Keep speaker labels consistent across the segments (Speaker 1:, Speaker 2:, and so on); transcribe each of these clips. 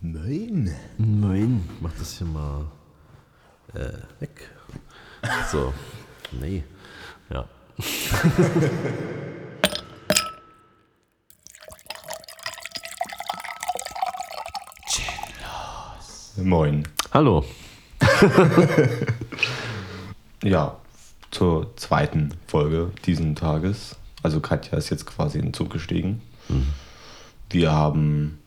Speaker 1: Nein.
Speaker 2: Nein, mach das hier mal äh, weg. So, nee. Ja.
Speaker 1: Moin.
Speaker 2: Hallo.
Speaker 1: Ja, zur zweiten Folge diesen Tages. Also Katja ist jetzt quasi in den Zug gestiegen. Wir haben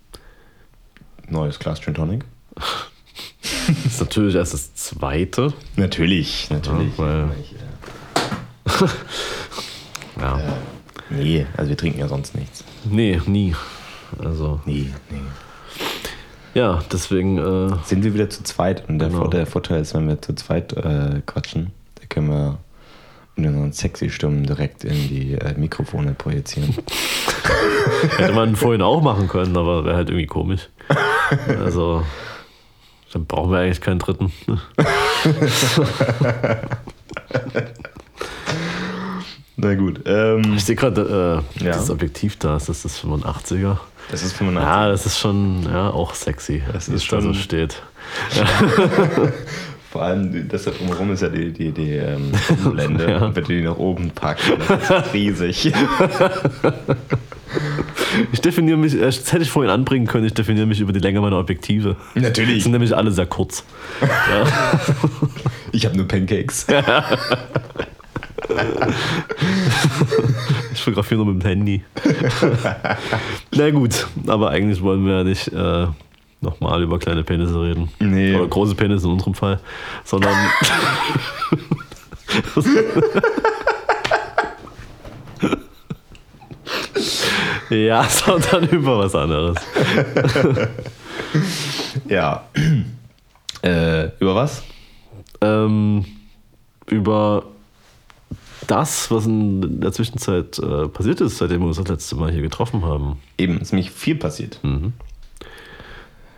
Speaker 1: neues Glas Gin Tonic.
Speaker 2: Das ist natürlich erst das zweite.
Speaker 1: Natürlich, natürlich.
Speaker 2: Ja, weil-
Speaker 1: äh,
Speaker 2: Ja.
Speaker 1: nee, also wir trinken ja sonst nichts.
Speaker 2: Nee, nie. Also,
Speaker 1: Nee, nee.
Speaker 2: ja, deswegen, äh,
Speaker 1: Sind wir wieder zu zweit und der,
Speaker 2: Genau.
Speaker 1: Der Vorteil ist, wenn wir zu zweit äh, quatschen, da können wir unseren sexy Stimmen direkt in die äh, Mikrofone projizieren.
Speaker 2: hätte man vorhin auch machen können, aber wäre halt irgendwie komisch. Also, dann brauchen wir eigentlich keinen dritten.
Speaker 1: Na gut. Ähm,
Speaker 2: Ich sehe gerade, äh,
Speaker 1: Ja.
Speaker 2: das Objektiv da, ist das das 85er?
Speaker 1: das ist 85.
Speaker 2: Ja, das ist schon ja, auch sexy,
Speaker 1: Das ist
Speaker 2: es da so
Speaker 1: schon-
Speaker 2: steht.
Speaker 1: Vor allem, das da drumherum ist ja die, die, die ähm, Blende.
Speaker 2: Ja.
Speaker 1: Und wenn du die nach oben packst, das ist riesig.
Speaker 2: Ich definiere mich, äh, das hätte ich vorhin anbringen können, ich definiere mich über die Länge meiner Objektive. Die
Speaker 1: Natürlich.
Speaker 2: sind nämlich alle sehr kurz.
Speaker 1: Ich habe nur Pancakes.
Speaker 2: Ich fotografiere nur mit dem Handy. Na gut, aber eigentlich wollen wir ja nicht äh, nochmal über kleine Penisse reden.
Speaker 1: Nee.
Speaker 2: Oder große Penisse in unserem Fall. Sondern. ja, sondern über was anderes.
Speaker 1: Ja. äh, über was?
Speaker 2: Ähm, über das, was in der Zwischenzeit äh, passiert ist, seitdem wir uns das letzte Mal hier getroffen haben.
Speaker 1: Eben, ist nämlich viel passiert.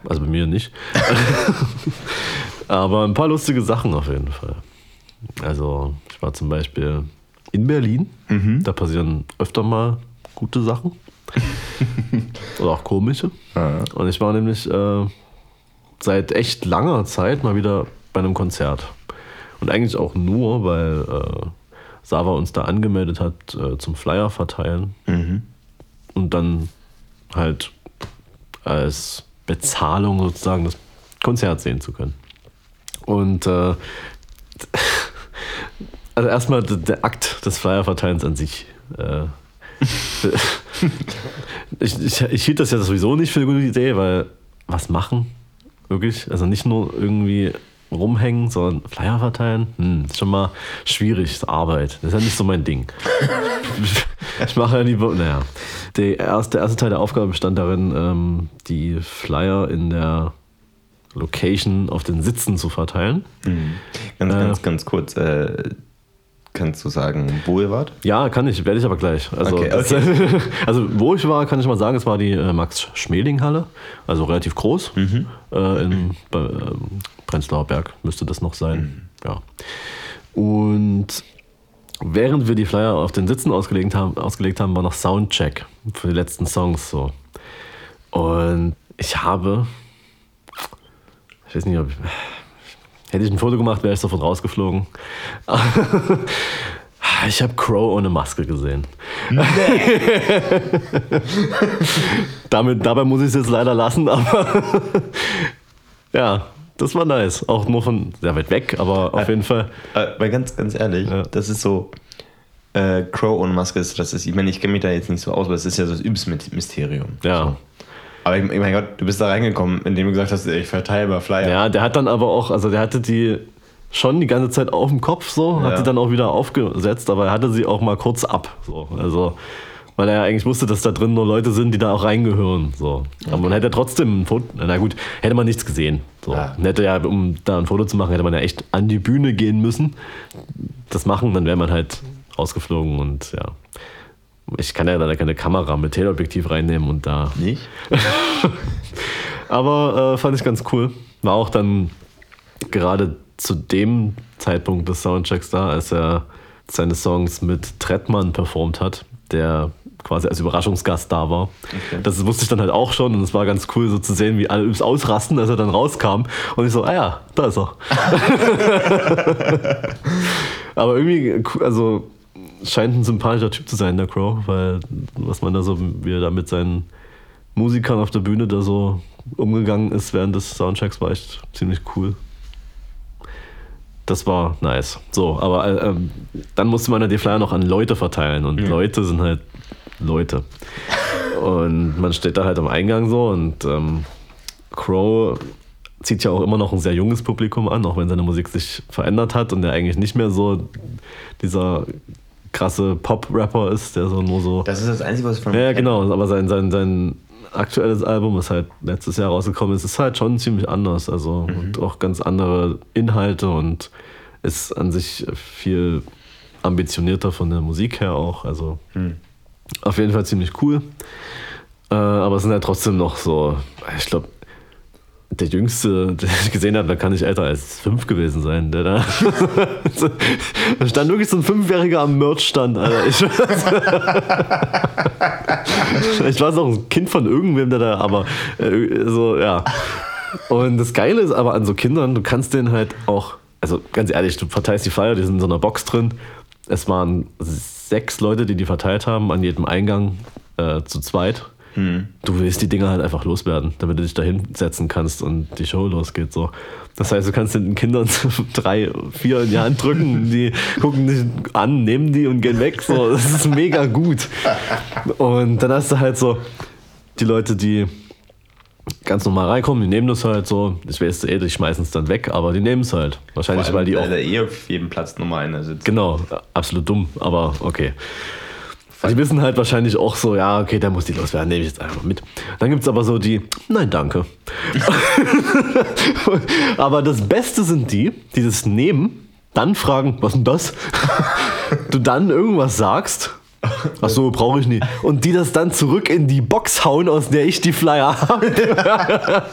Speaker 2: Also bei mir nicht. Aber ein paar lustige Sachen auf jeden Fall. Also ich war zum Beispiel in Berlin. Da passieren öfter mal gute Sachen. Oder auch komische.
Speaker 1: Ja.
Speaker 2: Und ich war nämlich äh, seit echt langer Zeit mal wieder bei einem Konzert. Und eigentlich auch nur, weil äh, Sava uns da angemeldet hat äh, zum Flyer verteilen. Und dann halt als Bezahlung sozusagen das Konzert sehen zu können. Und äh, also erstmal der Akt des Flyerverteilens an sich. Äh, ich, ich, ich hielt das ja sowieso nicht für eine gute Idee, weil was machen? Wirklich? Also nicht nur irgendwie rumhängen, sondern Flyer verteilen? Hm, ist schon mal schwierig, ist Arbeit. Das ist ja nicht so mein Ding. ich mache ja lieber, naja. Der erste, der erste Teil der Aufgabe bestand darin, ähm, die Flyer in der Location auf den Sitzen zu verteilen.
Speaker 1: Ganz,
Speaker 2: Äh.
Speaker 1: ganz, ganz kurz. Äh, kannst du sagen, wo ihr wart?
Speaker 2: Ja, kann ich, werde ich aber gleich. Also,
Speaker 1: Okay,
Speaker 2: das- also wo ich war, kann ich mal sagen, es war die äh, Max-Schmeling-Halle, also relativ groß. Äh, in bei, ähm, Prenzlauer Berg müsste das noch sein. Ja. Und während wir die Flyer auf den Sitzen ausgelegt haben, ausgelegt haben, war noch Soundcheck für die letzten Songs so. Und ich habe, ich weiß nicht, ob ich, hätte ich ein Foto gemacht, wäre ich sofort rausgeflogen. Ich habe Crow ohne Maske gesehen. Damit, dabei muss ich es jetzt leider lassen, aber ja, das war nice. Auch nur von sehr weit weg, aber auf jeden Fall.
Speaker 1: Äh, weil ganz, ganz ehrlich,
Speaker 2: Ja.
Speaker 1: das ist so. Äh, Crow und Maske ist, das ist, ich meine, ich kenne mich da jetzt nicht so aus, aber es ist ja so das übelste Myst- Mysterium.
Speaker 2: Ja.
Speaker 1: So. Aber ich, mein Gott, du bist da reingekommen, indem du gesagt hast, ich verteile mal Flyer.
Speaker 2: Ja, der hat dann aber auch, also der hatte die schon die ganze Zeit auf dem Kopf so, hat
Speaker 1: Ja.
Speaker 2: die dann auch wieder aufgesetzt, aber er hatte sie auch mal kurz ab. So. Also, weil er ja eigentlich wusste, dass da drin nur Leute sind, die da auch reingehören. So. Aber man hätte trotzdem ein Foto, na gut, hätte man nichts gesehen. So.
Speaker 1: Ja.
Speaker 2: Hätte ja, um da ein Foto zu machen, hätte man ja echt an die Bühne gehen müssen. Das machen, dann wäre man halt rausgeflogen und ja. Ich kann ja da keine Kamera mit Teleobjektiv reinnehmen und da
Speaker 1: Nicht?
Speaker 2: aber äh, fand ich ganz cool. War auch dann gerade zu dem Zeitpunkt des Soundchecks da, als er seine Songs mit Trettmann performt hat, der quasi als Überraschungsgast da war. Okay. Das wusste ich dann halt auch schon und es war ganz cool so zu sehen, wie alle übelst ausrasten, als er dann rauskam. Und ich so, ah ja, da ist er. Aber irgendwie, also scheint ein sympathischer Typ zu sein, der Crow, weil was man da so, wie er da mit seinen Musikern auf der Bühne da so umgegangen ist während des Soundchecks, war echt ziemlich cool. Das war nice. So, aber äh, ähm, dann musste man ja die Flyer noch an Leute verteilen und ja. Leute sind halt Leute. Und man steht da halt am Eingang so und ähm, Crow zieht ja auch immer noch ein sehr junges Publikum an, auch wenn seine Musik sich verändert hat und er eigentlich nicht mehr so dieser krasse Pop-Rapper ist, der so nur so.
Speaker 1: Das ist das Einzige, was ich von
Speaker 2: Ja, genau, aber sein, sein, sein aktuelles Album, das halt letztes Jahr rausgekommen ist, ist halt schon ziemlich anders. Also mhm. und auch ganz andere Inhalte und ist an sich viel ambitionierter von der Musik her auch. Also mhm. auf jeden Fall ziemlich cool. Äh, aber es sind halt trotzdem noch so, ich glaube, der Jüngste, den ich gesehen habe, da kann ich älter als fünf gewesen sein. Der da, stand wirklich so ein Fünfjähriger am Merch-Stand, Alter. Ich, ich war auch ein Kind von irgendwem, der da, aber äh, so, ja. Und das Geile ist aber an so Kindern, du kannst denen halt auch, also ganz ehrlich, du verteilst die Flyer, die sind in so einer Box drin. Es waren sechs Leute, die die verteilt haben, an jedem Eingang äh, zu zweit. Hm. Du willst die Dinger halt einfach loswerden, damit du dich da hinsetzen kannst und die Show losgeht. So. Das heißt, du kannst den Kindern drei, vier Hand drücken, die gucken dich an, nehmen die und gehen weg. So. Das ist mega gut. Und dann hast du halt so die Leute, die ganz normal reinkommen, die nehmen das halt so. Ich weiß eh, die schmeißen es dann weg, aber die nehmen es halt. Wahrscheinlich, weil die auch.
Speaker 1: Weil eh auf jedem Platz Nummer einer sitzt.
Speaker 2: Genau, absolut dumm, aber okay. Die wissen halt wahrscheinlich auch so, ja, okay, der muss die loswerden, nehme ich jetzt einfach mit. Dann gibt es aber so die, nein, danke. aber das Beste sind die, die das nehmen, dann fragen, was denn das? du dann irgendwas sagst. Ach so, brauche ich nicht. Und die das dann zurück in die Box hauen, aus der ich die Flyer habe.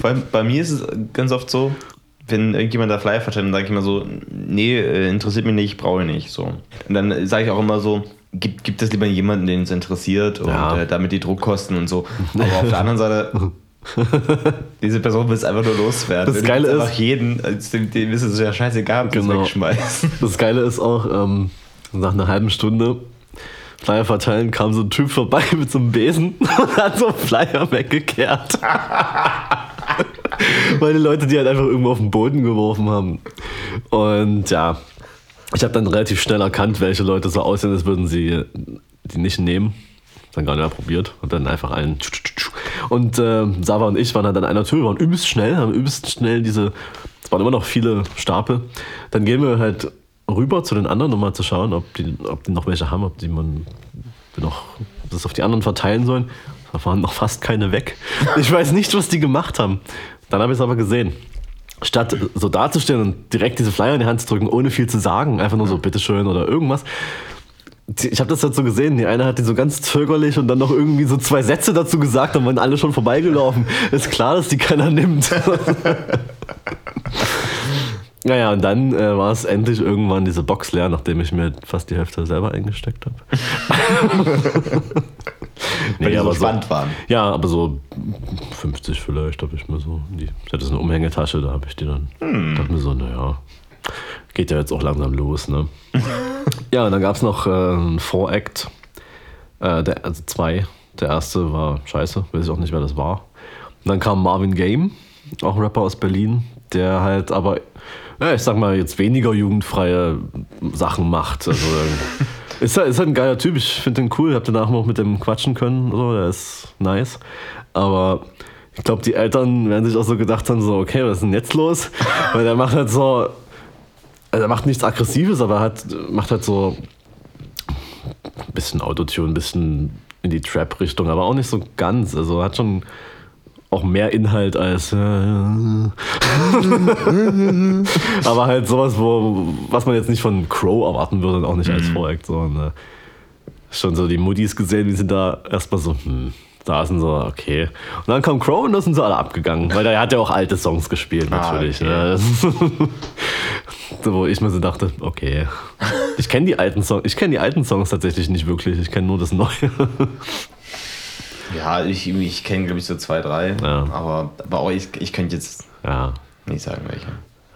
Speaker 1: bei, bei mir ist es ganz oft so, wenn irgendjemand da Flyer verteilt, dann sage ich immer so, nee, äh, interessiert mich nicht, brauche ich nicht. So. Und dann sage ich auch immer so, gibt, gibt es lieber jemanden, den es interessiert und ja. äh, damit die Druckkosten und so. Aber auf der anderen Seite, diese Person will es einfach nur loswerden.
Speaker 2: Das Geile ist,
Speaker 1: einfach jeden, dem, dem ist es ja scheißegal, genau. wegschmeißen.
Speaker 2: Das Geile ist auch, ähm, nach einer halben Stunde Flyer verteilen kam so ein Typ vorbei mit so einem Besen und hat so einen Flyer weggekehrt. Die Leute die halt einfach irgendwo auf den Boden geworfen haben. Und ja, ich habe dann relativ schnell erkannt, welche Leute so aussehen, als würden sie die nicht nehmen. Dann gar nicht mehr probiert und dann einfach einen. Und äh, Sava und ich waren dann an einer Tür, waren übelst schnell, haben übelst schnell diese. Es waren immer noch viele Stapel. Dann gehen wir halt rüber zu den anderen, um mal zu schauen, ob die, ob die noch welche haben, ob die man noch das auf die anderen verteilen sollen. Da waren noch fast keine weg. Ich weiß nicht, was die gemacht haben. Dann habe ich es aber gesehen. Statt so dazustehen und direkt diese Flyer in die Hand zu drücken, ohne viel zu sagen, einfach nur so bitteschön oder irgendwas. Ich habe das halt so gesehen, die eine hat die so ganz zögerlich und dann noch irgendwie so zwei Sätze dazu gesagt, dann waren alle schon vorbeigelaufen. Ist klar, dass die keiner nimmt. Naja, und dann äh, war es endlich irgendwann diese Box leer, nachdem ich mir fast die Hälfte selber eingesteckt habe.
Speaker 1: nee, die aber so spannend waren.
Speaker 2: Ja, aber so 50 vielleicht habe ich mir so. Die, ich hatte so eine Umhängetasche, da habe ich die dann. Hm. dachte mir so, naja, geht ja jetzt auch langsam los, ne? ja, und dann gab es noch äh, einen Voract, äh, der, also zwei. Der erste war scheiße, weiß ich auch nicht, wer das war. Und dann kam Marvin Game, auch ein Rapper aus Berlin, der halt aber ja, ich sag mal, jetzt weniger jugendfreie Sachen macht. Also, ist, halt, ist halt ein geiler Typ. Ich finde den cool. Ich habe danach noch mit dem quatschen können. So, der ist nice. Aber ich glaube, die Eltern werden sich auch so gedacht haben: so, okay, was ist denn jetzt los? Weil der macht halt so. Also er macht nichts Aggressives, aber hat, macht halt so ein bisschen Autotune, ein bisschen in die Trap-Richtung, aber auch nicht so ganz. Also hat schon auch mehr Inhalt als. Äh, aber halt sowas, wo, was man jetzt nicht von Crow erwarten würde und auch nicht als mhm. Vorakt. So, ne? Schon so die Muttis gesehen, die sind da erstmal so, hm, da sind so, okay. Und dann kam Crow und da sind sie alle abgegangen, weil er hat ja auch alte Songs gespielt, ah, natürlich. Ah, okay. ne? wo ich mir so dachte, okay. Ich kenne die alten Songs, ich kenne die alten Songs tatsächlich nicht wirklich. Ich kenne nur das Neue.
Speaker 1: Ja, ich, ich kenne, glaube ich, so zwei, drei.
Speaker 2: Ja.
Speaker 1: Aber, aber auch ich, ich könnte jetzt
Speaker 2: Ja,
Speaker 1: nicht sagen, welche.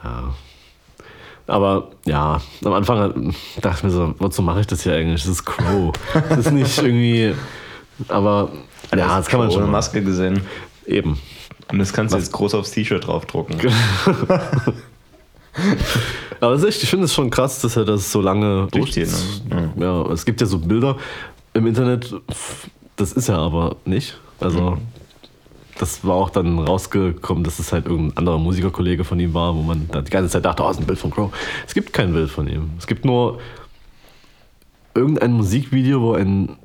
Speaker 2: ja. Aber ja, am Anfang dachte ich mir so, wozu mache ich das hier eigentlich? Das ist Crow. Das ist nicht irgendwie. Aber ja, das kann man schon.
Speaker 1: ohne. Maske gesehen.
Speaker 2: Eben.
Speaker 1: Und das kannst du jetzt groß aufs T-Shirt draufdrucken.
Speaker 2: Aber es ist echt, ich finde es schon krass, dass er das so lange
Speaker 1: Durchzieht, ne?
Speaker 2: Ja, es gibt ja so Bilder im Internet, das ist er aber nicht. Also, das war auch dann rausgekommen, dass es halt irgendein anderer Musikerkollege von ihm war, wo man da die ganze Zeit dachte, oh, ist ein Bild von Crow. Es gibt kein Bild von ihm. Es gibt nur irgendein Musikvideo, wo ein.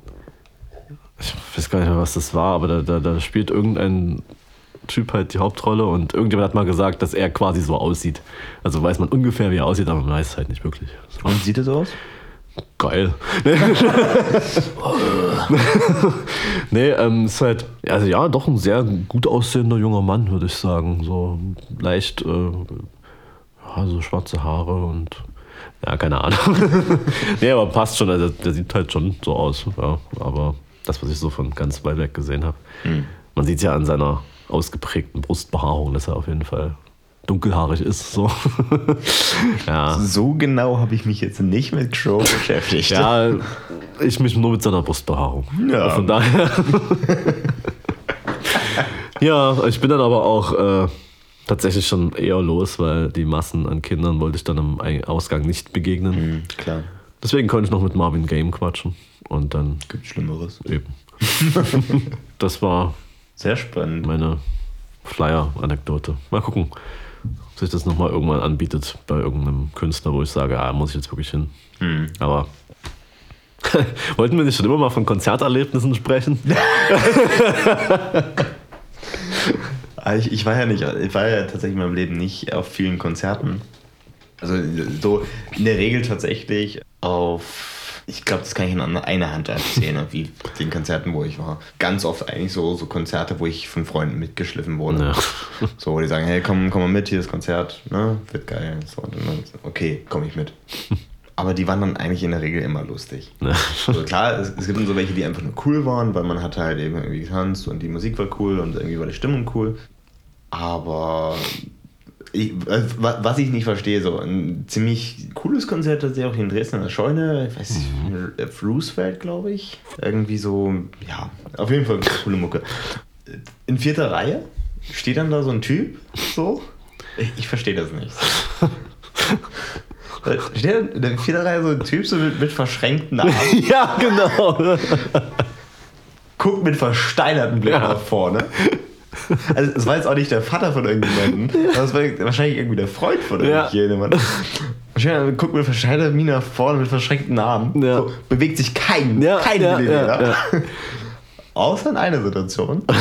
Speaker 2: Ich weiß gar nicht mehr, was das war, aber da, da, da spielt irgendein Typ halt die Hauptrolle und irgendjemand hat mal gesagt, dass er quasi so aussieht. Also weiß man ungefähr, wie er aussieht, aber man weiß es halt nicht wirklich.
Speaker 1: Und sieht das so aus?
Speaker 2: Geil. nee, ähm, ist halt, also ja, doch ein sehr gut aussehender junger Mann, würde ich sagen. So leicht, äh, ja, so schwarze Haare und ja, keine Ahnung. nee, aber passt schon, also der sieht halt schon so aus. Ja, aber das, was ich so von ganz weit weg gesehen habe. Man sieht ja an seiner ausgeprägten Brustbehaarung, dass er auf jeden Fall dunkelhaarig ist. So. ja.
Speaker 1: So genau habe ich mich jetzt nicht mit Crow beschäftigt.
Speaker 2: Ja, ich mich nur mit seiner Brustbehaarung.
Speaker 1: Ja.
Speaker 2: Von daher. ja, ich bin dann aber auch äh, tatsächlich schon eher los, weil die Massen an Kindern wollte ich dann am Ausgang nicht begegnen.
Speaker 1: Mhm, klar.
Speaker 2: Deswegen konnte ich noch mit Marvin Game quatschen. Und dann
Speaker 1: Gibt Schlimmeres.
Speaker 2: eben. das war
Speaker 1: Sehr spannend.
Speaker 2: meine Flyer-Anekdote. Mal gucken, ob sich das nochmal irgendwann anbietet bei irgendeinem Künstler, wo ich sage, ah, muss ich jetzt wirklich hin.
Speaker 1: Hm.
Speaker 2: Aber wollten wir nicht schon immer mal von Konzerterlebnissen sprechen?
Speaker 1: Ah, Ich, ich war ja nicht, ich war ja tatsächlich in meinem Leben nicht auf vielen Konzerten. Also so in der Regel tatsächlich auf, ich glaube, das kann ich an einer Hand erzählen, wie den Konzerten, wo ich war. Ganz oft eigentlich so, so Konzerte, wo ich von Freunden mitgeschliffen wurde.
Speaker 2: Ja.
Speaker 1: So, wo die sagen, hey, komm, komm mal mit, hier ist Konzert, ne? wird geil. So, und dann, okay, komme ich mit. Aber die waren dann eigentlich in der Regel immer lustig. Also klar, es, es gibt dann so welche, die einfach nur cool waren, weil man hat halt eben irgendwie getanzt und die Musik war cool und irgendwie war die Stimmung cool. Aber ich, äh, wa- was ich nicht verstehe, so ein ziemlich cooles Konzert hat sie auch hier in Dresden in der Scheune, ich weiß nicht, auf Roosevelt, glaube ich. Irgendwie so, ja, auf jeden Fall coole Mucke. In vierter Reihe steht dann da so ein Typ, so. Ich, ich verstehe das nicht. Da steht in der vierten Reihe so ein Typ so mit, mit verschränkten Armen
Speaker 2: ja, genau.
Speaker 1: guckt mit versteinerten Blick
Speaker 2: Ja.
Speaker 1: nach vorne. Also es war jetzt auch nicht der Vater von irgendjemandem, aber es war wahrscheinlich irgendwie der Freund von
Speaker 2: Ja.
Speaker 1: irgendjemandem. Wahrscheinlich guckt mit versteinerter Miene nach vorne mit verschränkten Armen.
Speaker 2: Ja.
Speaker 1: So, bewegt sich kein,
Speaker 2: Ja,
Speaker 1: kein
Speaker 2: ja,
Speaker 1: Millimeter.
Speaker 2: ja,
Speaker 1: Außer in einer Situation.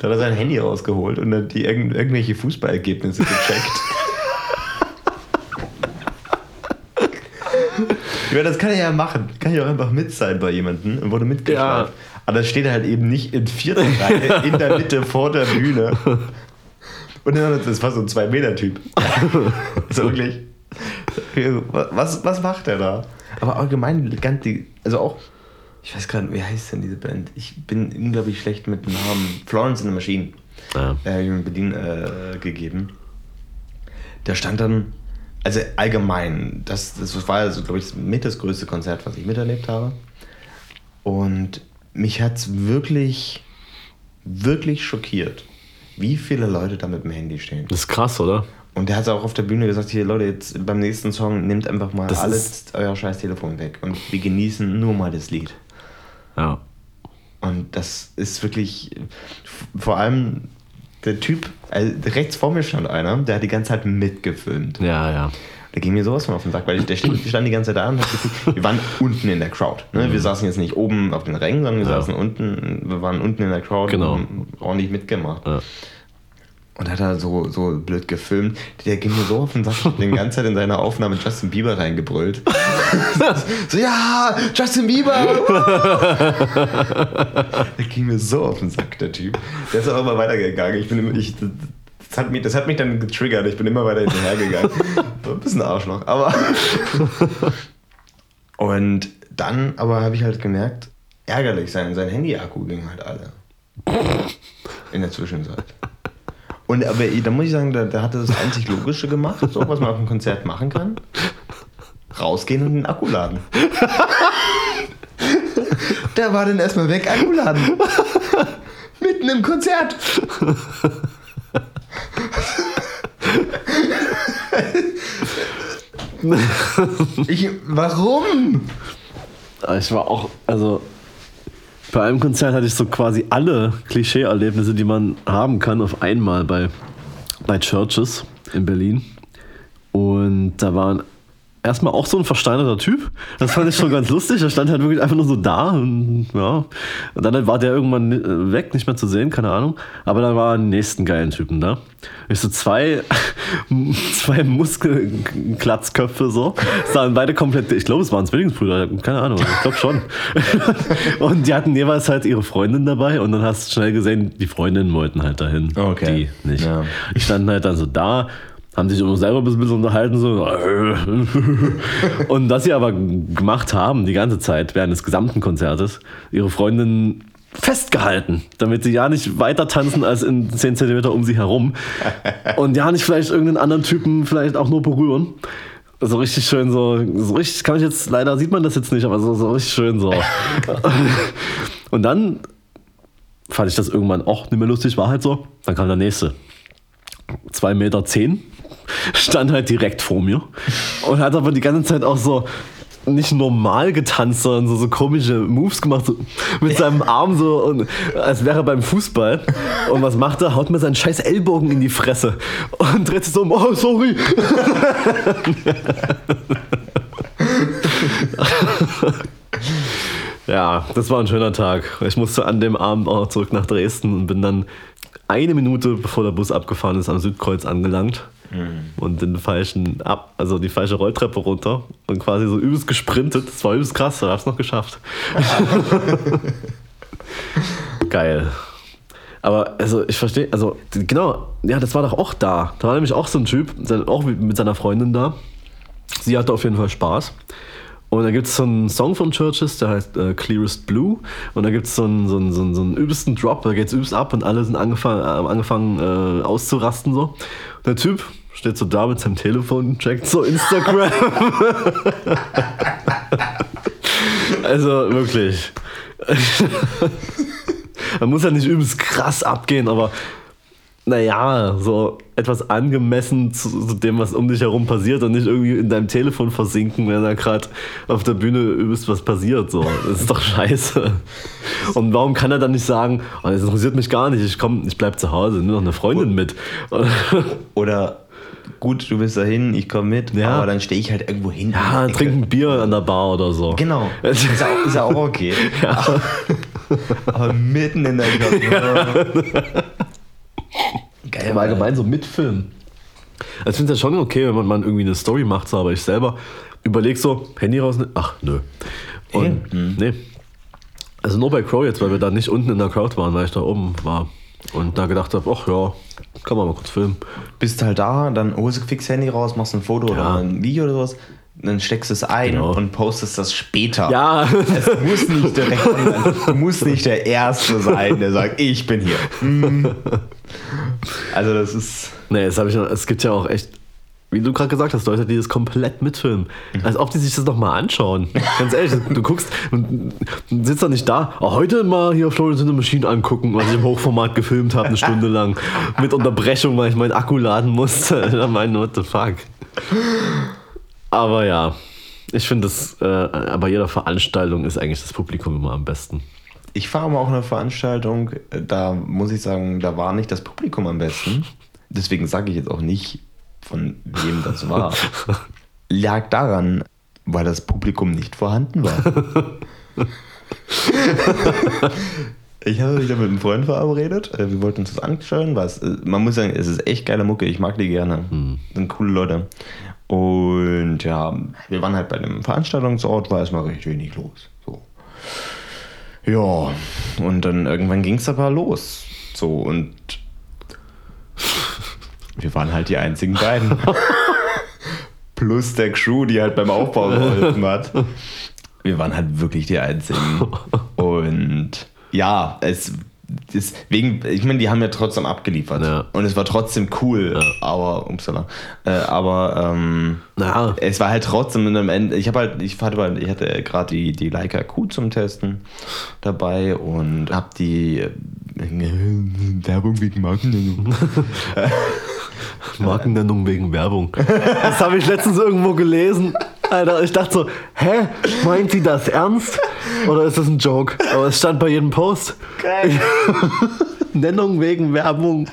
Speaker 1: Da hat er sein Handy rausgeholt und dann die irgend, irgendwelche Fußballergebnisse gecheckt. Ich meine, das kann er ja machen. Kann ja auch einfach mit sein bei jemandem und wurde mitgeschleift. Aber das steht halt eben nicht in vierter Reihe in der Mitte vor der Bühne. Und das war so ein 2-Meter-Typ. so wirklich. Was, was macht er da? Aber allgemein, ganz die, also auch, ich weiß gerade, wie heißt denn diese Band? Ich bin unglaublich schlecht mit Namen. Florence in the Machine.
Speaker 2: Ja.
Speaker 1: Äh, in Berlin äh, gegeben. Der stand dann, also allgemein, das, das war also, glaube ich, mit das größte Konzert, was ich miterlebt habe. Und mich hat es wirklich, wirklich schockiert, wie viele Leute da mit dem Handy stehen.
Speaker 2: Das ist krass, oder?
Speaker 1: Und der hat auch auf der Bühne gesagt, hier Leute, jetzt beim nächsten Song nehmt einfach mal
Speaker 2: Das
Speaker 1: alles euer scheiß Telefon weg und wir genießen nur mal das Lied.
Speaker 2: Ja.
Speaker 1: Und das ist wirklich, vor allem der Typ, also rechts vor mir stand einer, der hat die ganze Zeit mitgefilmt.
Speaker 2: Ja, ja.
Speaker 1: Der ging mir sowas von auf den Sack, weil der stand, der stand die ganze Zeit da und hat gefühlt, wir waren unten in der Crowd. Ne? Wir saßen jetzt nicht oben auf den Rängen, sondern wir
Speaker 2: Mhm. Ja.
Speaker 1: saßen unten, wir waren unten in der Crowd
Speaker 2: Genau.
Speaker 1: und haben ordentlich mitgemacht.
Speaker 2: ja.
Speaker 1: Und hat da so, so blöd gefilmt. Der ging mir so auf den Sack, die ganze Zeit in seiner Aufnahme Justin Bieber reingebrüllt. so, ja, Justin Bieber! der ging mir so auf den Sack, der Typ. Der ist auch immer weitergegangen. Ich bin immer, ich, Das hat, mich, das hat mich dann getriggert. Ich bin immer weiter hinterhergegangen. Ein bisschen Arschloch, aber. Und dann aber habe ich halt gemerkt, ärgerlich, sein, sein Handy-Akku ging halt alle. In der Zwischenzeit. Und aber da muss ich sagen, da, da hat er das einzig Logische gemacht, so was man auf einem Konzert machen kann. Rausgehen und den Akku laden. Der war dann erstmal weg, Akku laden. Mitten im Konzert. Ich, warum?
Speaker 2: Ich war auch, also bei einem Konzert hatte ich so quasi alle Klischee-Erlebnisse, die man haben kann, auf einmal bei, bei Churches in Berlin. Und da waren erstmal auch so ein versteinerter Typ. Das fand ich schon ganz lustig. Er stand halt wirklich einfach nur so da. Und, ja. und dann war der irgendwann äh, weg, nicht mehr zu sehen, keine Ahnung. Aber dann waren die nächsten geilen Typen da. Ich so zwei, zwei Muskelklatzköpfe so. Sahen beide komplett, ich glaube, es waren Zwillingsbrüder, keine Ahnung, ich glaube schon. und die hatten jeweils halt ihre Freundin dabei und dann hast du schnell gesehen, die Freundinnen wollten halt dahin.
Speaker 1: Okay.
Speaker 2: Die nicht.
Speaker 1: Ja.
Speaker 2: Die standen halt dann so da haben sich immer selber ein bisschen unterhalten. So. Und was sie aber gemacht haben, die ganze Zeit, während des gesamten Konzertes, ihre Freundin festgehalten, damit sie ja nicht weiter tanzen als in 10 cm um sie herum. Und ja nicht vielleicht irgendeinen anderen Typen vielleicht auch nur berühren. So richtig schön so, so richtig kann ich jetzt, leider sieht man das jetzt nicht, aber so, so richtig schön so. Und dann fand ich das irgendwann auch nicht mehr lustig, war halt so. Dann kam der nächste. 2,10 Meter zehn, stand halt direkt vor mir und hat aber die ganze Zeit auch so nicht normal getanzt, sondern so, so komische Moves gemacht, so mit seinem Arm so, und, als wäre er beim Fußball. Und was macht er? Haut mir seinen scheiß Ellbogen in die Fresse und dreht sich so um, oh, sorry. ja, das war ein schöner Tag. Ich musste an dem Abend auch zurück nach Dresden und bin dann eine Minute bevor der Bus abgefahren ist am Südkreuz angelangt mhm. und den falschen ab, also die falsche Rolltreppe runter und quasi so übelst gesprintet. Das war übelst krass, da hab's noch geschafft. Geil. Aber also ich verstehe, also genau, ja, das war doch auch da. Da war nämlich auch so ein Typ, auch mit seiner Freundin da. Sie hatte auf jeden Fall Spaß. Und da gibt es so einen Song von Churches, der heißt äh, Clearest Blue. Und da gibt es so einen, so, einen, so, so einen übelsten Drop, da geht es übelst ab und alle sind angefangen, äh, angefangen äh, auszurasten. So. Und der Typ steht so da mit seinem Telefon und checkt so Instagram. also wirklich. Man muss ja nicht übelst krass abgehen, aber naja, so etwas angemessen zu, zu, dem, was um dich herum passiert und nicht irgendwie in deinem Telefon versinken, wenn da gerade auf der Bühne übelst was passiert. So. Das ist doch scheiße. Und warum kann er dann nicht sagen, oh, das interessiert mich gar nicht, ich komm, ich bleib zu Hause, nimm noch eine Freundin mit.
Speaker 1: Oder gut, du bist dahin, ich komme mit, ja. aber dann stehe ich halt irgendwo hin.
Speaker 2: Ja, trink ein Bier an der Bar oder so.
Speaker 1: Genau. Ist auch, ist auch okay. Ja. Aber, mitten in der Klasse.
Speaker 2: Geil. Aber allgemein so mitfilmen. Also ich finde es ja schon okay, wenn man, irgendwie eine Story macht, so, aber ich selber überlege so, Handy raus, ach nö. Und, mhm. nee. Also nur bei Crow jetzt, weil wir da nicht unten in der Crowd waren, weil ich da oben war. Und da gedacht habe, ach ja, kann man mal kurz filmen.
Speaker 1: Bist halt da, dann holst du fix Handy raus, machst ein Foto ja. oder ein Video oder sowas dann steckst du es ein genau. und postest das später.
Speaker 2: Ja.
Speaker 1: Es muss nicht direkt. Du musst nicht der Erste sein, der sagt, ich bin hier. Hm. Also das ist.
Speaker 2: Nee, das habe ich noch, es gibt ja auch echt, wie du gerade gesagt hast, Leute, die das komplett mitfilmen. Mhm. Als ob die sich das nochmal anschauen. Ganz ehrlich, du guckst und sitzt da nicht da, oh, heute mal hier Florence in the Machine angucken, was ich im Hochformat gefilmt habe, eine Stunde lang. Mit Unterbrechung, weil ich meinen Akku laden musste. Da meine, what the fuck. Aber ja, ich finde das, äh, bei jeder Veranstaltung ist eigentlich das Publikum immer am besten.
Speaker 1: Ich fahre mal auch eine Veranstaltung, da muss ich sagen, da war nicht das Publikum am besten. Deswegen sage ich jetzt auch nicht, von wem das war. Lag daran, weil das Publikum nicht vorhanden war. Ich habe mich da mit einem Freund verabredet. Äh, wir wollten uns das anschauen. Was, äh, man muss sagen, es ist echt geile Mucke. Ich mag die gerne. Mhm. Sind coole Leute. Und ja, wir waren halt bei einem Veranstaltungsort, war erstmal recht wenig los. So. Ja, und dann irgendwann ging es aber los. So, und Wir waren halt die einzigen beiden. Plus der Crew, die halt beim Aufbau geholfen hat. Wir waren halt wirklich die einzigen. Und ja, es deswegen, ich meine, die haben ja trotzdem abgeliefert.
Speaker 2: Ja.
Speaker 1: Und es war trotzdem cool, aber, upsala, äh, aber ähm,
Speaker 2: Na.
Speaker 1: es war halt trotzdem am Ende, ich habe halt, ich hatte, ich hatte gerade die, die Leica Q zum Testen dabei und habe die äh, Werbung wegen Markennennung.
Speaker 2: Markennennung wegen Werbung. Das habe ich letztens irgendwo gelesen. Alter, ich dachte so, hä? Meint sie das ernst? Oder ist das ein Joke? Aber es stand bei jedem Post.
Speaker 1: Geil.
Speaker 2: Nennung wegen Werbung.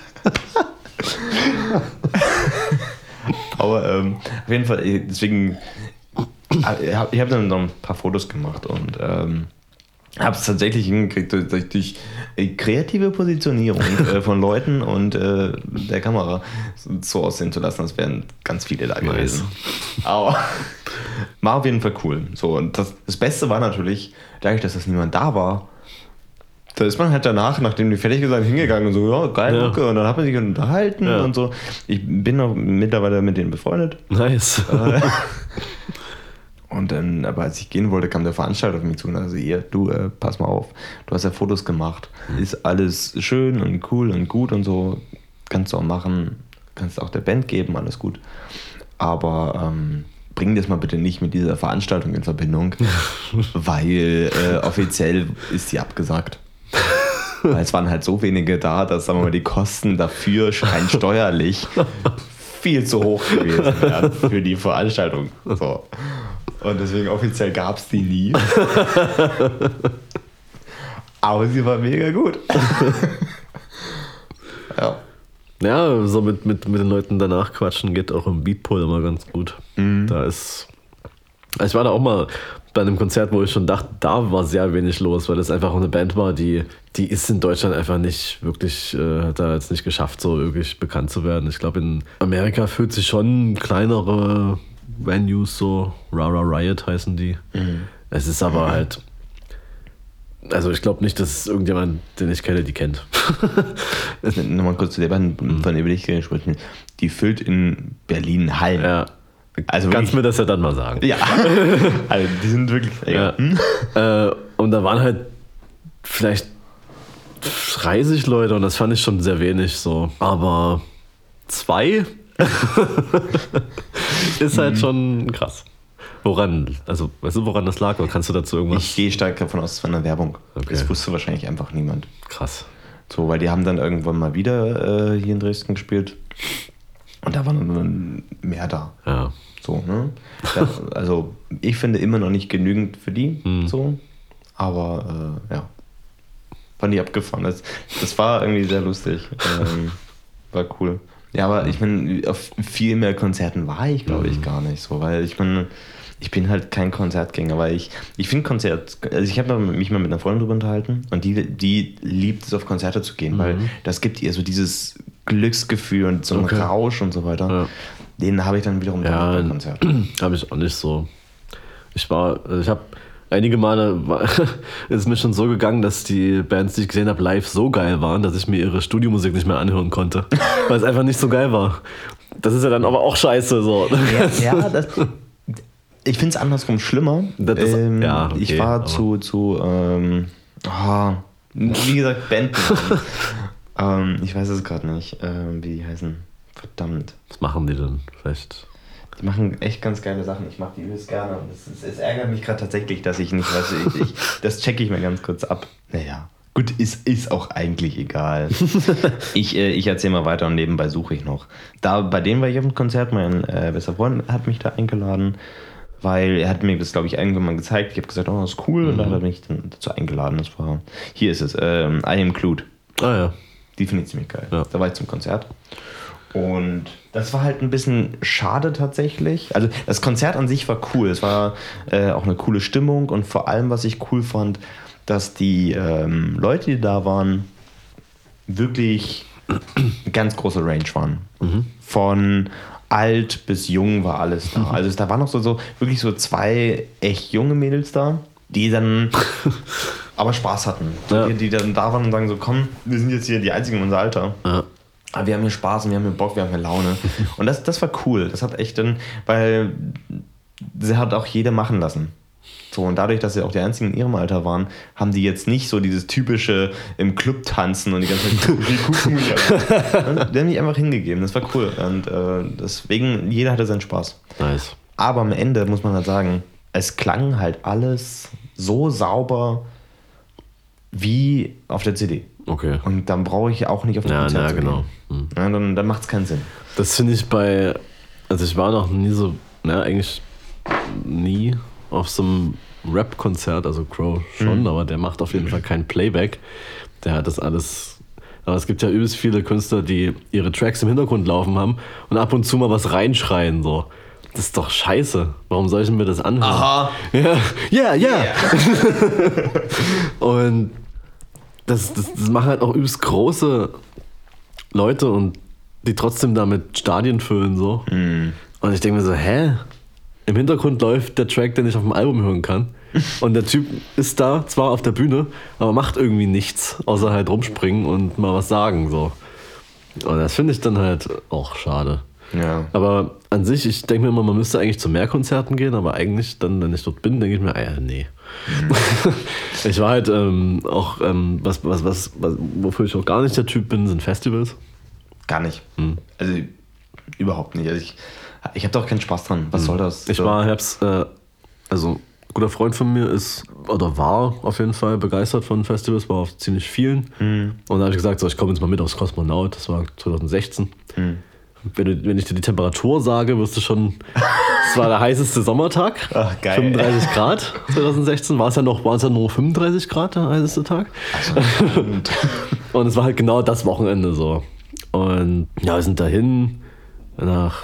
Speaker 1: Aber ähm, auf jeden Fall, deswegen, äh, ich habe hab dann noch ein paar Fotos gemacht und ähm, habe es tatsächlich hingekriegt durch, durch, äh, kreative Positionierung äh, von Leuten und äh, der Kamera so aussehen zu lassen, als wären ganz viele da gewesen. Aber war auf jeden Fall cool. So, und das, das Beste war natürlich, dadurch, dass das niemand da war, da ist man halt danach, nachdem die fertig gesagt hingegangen und so, ja, geil,
Speaker 2: Ja.
Speaker 1: Mucke. Und dann hat man sich unterhalten
Speaker 2: Ja.
Speaker 1: und so. Ich bin auch mittlerweile mit denen befreundet.
Speaker 2: Nice.
Speaker 1: Und dann, aber als ich gehen wollte, kam der Veranstalter auf mich zu und also hier, du, äh, pass mal auf, du hast ja Fotos gemacht. Ist alles schön und cool und gut und so. Kannst du auch machen, kannst auch der Band geben, alles gut. Aber ähm, bring das mal bitte nicht mit dieser Veranstaltung in Verbindung, weil äh, offiziell ist die abgesagt. Weil es waren halt so wenige da, dass sagen wir mal, die Kosten dafür rein steuerlich viel zu hoch gewesen wären für die Veranstaltung. So. Und deswegen offiziell gab es die nie. Aber sie war mega gut. ja.
Speaker 2: Ja, so mit, mit, mit den Leuten danach quatschen geht auch im Beatpool immer ganz gut. Da ist. Ich war da auch mal bei einem Konzert, wo ich schon dachte, da war sehr wenig los, weil das einfach auch eine Band war, die, die ist in Deutschland einfach nicht wirklich, äh, hat da jetzt nicht geschafft, so wirklich bekannt zu werden. Ich glaube, in Amerika fühlt sich schon kleinere Venues, so Rara Riot heißen die. Es ist aber halt. Also ich glaube nicht, dass irgendjemand, den ich kenne, die kennt.
Speaker 1: Nochmal kurz zu der Band, von der will ich sprechen. Die füllt in Berlin Hallen.
Speaker 2: ja.
Speaker 1: Also
Speaker 2: Kannst
Speaker 1: wirklich,
Speaker 2: mir das ja dann mal sagen.
Speaker 1: ja. also die sind wirklich.
Speaker 2: Ja.
Speaker 1: Hm?
Speaker 2: Äh, und da waren halt vielleicht 30 Leute und das fand ich schon sehr wenig so. Aber zwei ist
Speaker 1: Mhm.
Speaker 2: halt schon krass. Woran? Also, weißt du, woran das lag? Oder kannst du dazu irgendwas?
Speaker 1: Ich gehe stark davon aus, es war eine Werbung.
Speaker 2: Okay.
Speaker 1: Das wusste wahrscheinlich einfach niemand.
Speaker 2: krass.
Speaker 1: So, weil die haben dann irgendwann mal wieder äh, hier in Dresden gespielt. Und da waren dann mehr da.
Speaker 2: Ja.
Speaker 1: So, ne? Da, also, ich finde immer noch nicht genügend für die.
Speaker 2: Hm.
Speaker 1: So. Aber, äh, ja. Fand die abgefahren. Das, das war irgendwie sehr lustig. Ähm, war cool. Ja, aber ich meine, auf viel mehr Konzerten war ich, glaube ich, gar nicht so, weil ich meine, ich bin halt kein Konzertgänger, weil ich, ich finde Konzert, also ich habe mich mal mit einer Freundin drüber unterhalten und die, die liebt es, auf Konzerte zu gehen, weil das gibt ihr so dieses Glücksgefühl und so einen
Speaker 2: Mhm. Okay.
Speaker 1: Rausch und so weiter.
Speaker 2: Ja.
Speaker 1: Den habe ich dann wiederum
Speaker 2: Ja,
Speaker 1: bei Konzerten.
Speaker 2: habe ich auch nicht so. Ich war, also ich habe einige Male war, ist mir schon so gegangen, dass die Bands, die ich gesehen habe, live so geil waren, dass ich mir ihre Studiomusik nicht mehr anhören konnte, weil es einfach nicht so geil war. Das ist ja dann aber auch scheiße so.
Speaker 1: Ja, ja das, ich finde es andersrum schlimmer.
Speaker 2: Ist-
Speaker 1: ähm,
Speaker 2: ja, okay,
Speaker 1: ich war zu, zu ähm, ah, wie gesagt, Band. ähm, ich weiß es gerade nicht, ähm, wie die heißen. Verdammt.
Speaker 2: Was machen die denn? Vielleicht.
Speaker 1: Die machen echt ganz geile Sachen. Ich mache die übelst gerne. Und es, ist- es ärgert mich gerade tatsächlich, dass ich nicht weiß. Ich, ich, das checke ich mir ganz kurz ab. Naja. Gut, ist, ist auch eigentlich egal. ich äh, ich erzähle mal weiter und nebenbei suche ich noch. Da, bei dem war ich auf dem Konzert. Mein äh, bester Freund hat mich da eingeladen, weil er hat mir das, glaube ich, irgendwann mal gezeigt. Ich habe gesagt, oh, das ist cool. Und dann hat er mich dann dazu eingeladen. Das war, hier ist es, ähm, I Am Clued.
Speaker 2: Ah ja.
Speaker 1: Die finde ich ziemlich geil.
Speaker 2: Ja.
Speaker 1: Da war ich zum Konzert. Und das war halt ein bisschen schade tatsächlich. Also das Konzert an sich war cool. Es war äh, auch eine coole Stimmung und vor allem, was ich cool fand, dass die ähm, Leute, die da waren, wirklich eine ganz große Range waren. Von alt bis jung war alles da. Also da waren noch so, so wirklich so zwei echt junge Mädels da, die dann aber Spaß hatten.
Speaker 2: Ja.
Speaker 1: Die, die dann da waren und sagen so, komm, wir sind jetzt hier die einzigen in unser Alter.
Speaker 2: ja.
Speaker 1: Aber wir haben hier Spaß und wir haben hier Bock, wir haben hier Laune. Und das, das war cool. Das hat echt dann, weil sie hat auch jeder machen lassen. So, und dadurch, dass sie auch die einzigen in ihrem Alter waren, haben die jetzt nicht so dieses typische im Club tanzen und die ganze Zeit wie gucken mich an. Die haben mich einfach hingegeben. Das war cool. Und äh, deswegen, jeder hatte seinen Spaß.
Speaker 2: Nice.
Speaker 1: Aber am Ende muss man halt sagen, es klang halt alles so sauber wie auf der CD.
Speaker 2: Okay.
Speaker 1: Und dann brauche ich auch nicht auf das
Speaker 2: Ja,
Speaker 1: Konzert
Speaker 2: na,
Speaker 1: zu
Speaker 2: genau.
Speaker 1: gehen. Ja, dann dann macht es keinen Sinn.
Speaker 2: Das finde ich bei, also ich war noch nie so, na eigentlich nie auf so einem Rap-Konzert, also Crow schon, aber der macht auf jeden Fall kein Playback. Der hat das alles, aber es gibt ja übelst viele Künstler, die ihre Tracks im Hintergrund laufen haben und ab und zu mal was reinschreien, so. Das ist doch scheiße. Warum soll ich mir das anhören?
Speaker 1: Aha.
Speaker 2: Ja, ja, ja. Und das, das, das machen halt auch übelst große Leute und die trotzdem damit Stadien füllen so. Und ich denke mir so, hä? Im Hintergrund läuft der Track, den ich auf dem Album hören kann. Und der Typ ist da, zwar auf der Bühne, aber macht irgendwie nichts, außer halt rumspringen und mal was sagen. So. Und das finde ich dann halt auch schade.
Speaker 1: Ja.
Speaker 2: Aber an sich, ich denke mir immer, man müsste eigentlich zu mehr Konzerten gehen, aber eigentlich dann, wenn ich dort bin, denke ich mir, ah ja, nee. ich war halt ähm, auch, ähm, was, was, was, was, wofür ich auch gar nicht der Typ bin, sind Festivals.
Speaker 1: Gar nicht. Also überhaupt nicht. Also ich ich habe da auch keinen Spaß dran. Was soll das?
Speaker 2: Ich war, hab's, äh, also ein guter Freund von mir ist, oder war auf jeden Fall begeistert von Festivals, war auf ziemlich vielen. Und da habe ich gesagt, so, ich komme jetzt mal mit aufs Kosmonaut, das war 2016. Wenn, du, wenn ich dir die Temperatur sage, wirst du schon, es war der heißeste Sommertag,
Speaker 1: Ach, geil.
Speaker 2: 35 Grad 2016, war es ja noch, war es ja nur 35 Grad der heißeste Tag. Und es war halt genau das Wochenende so. Und ja, wir sind dahin nach,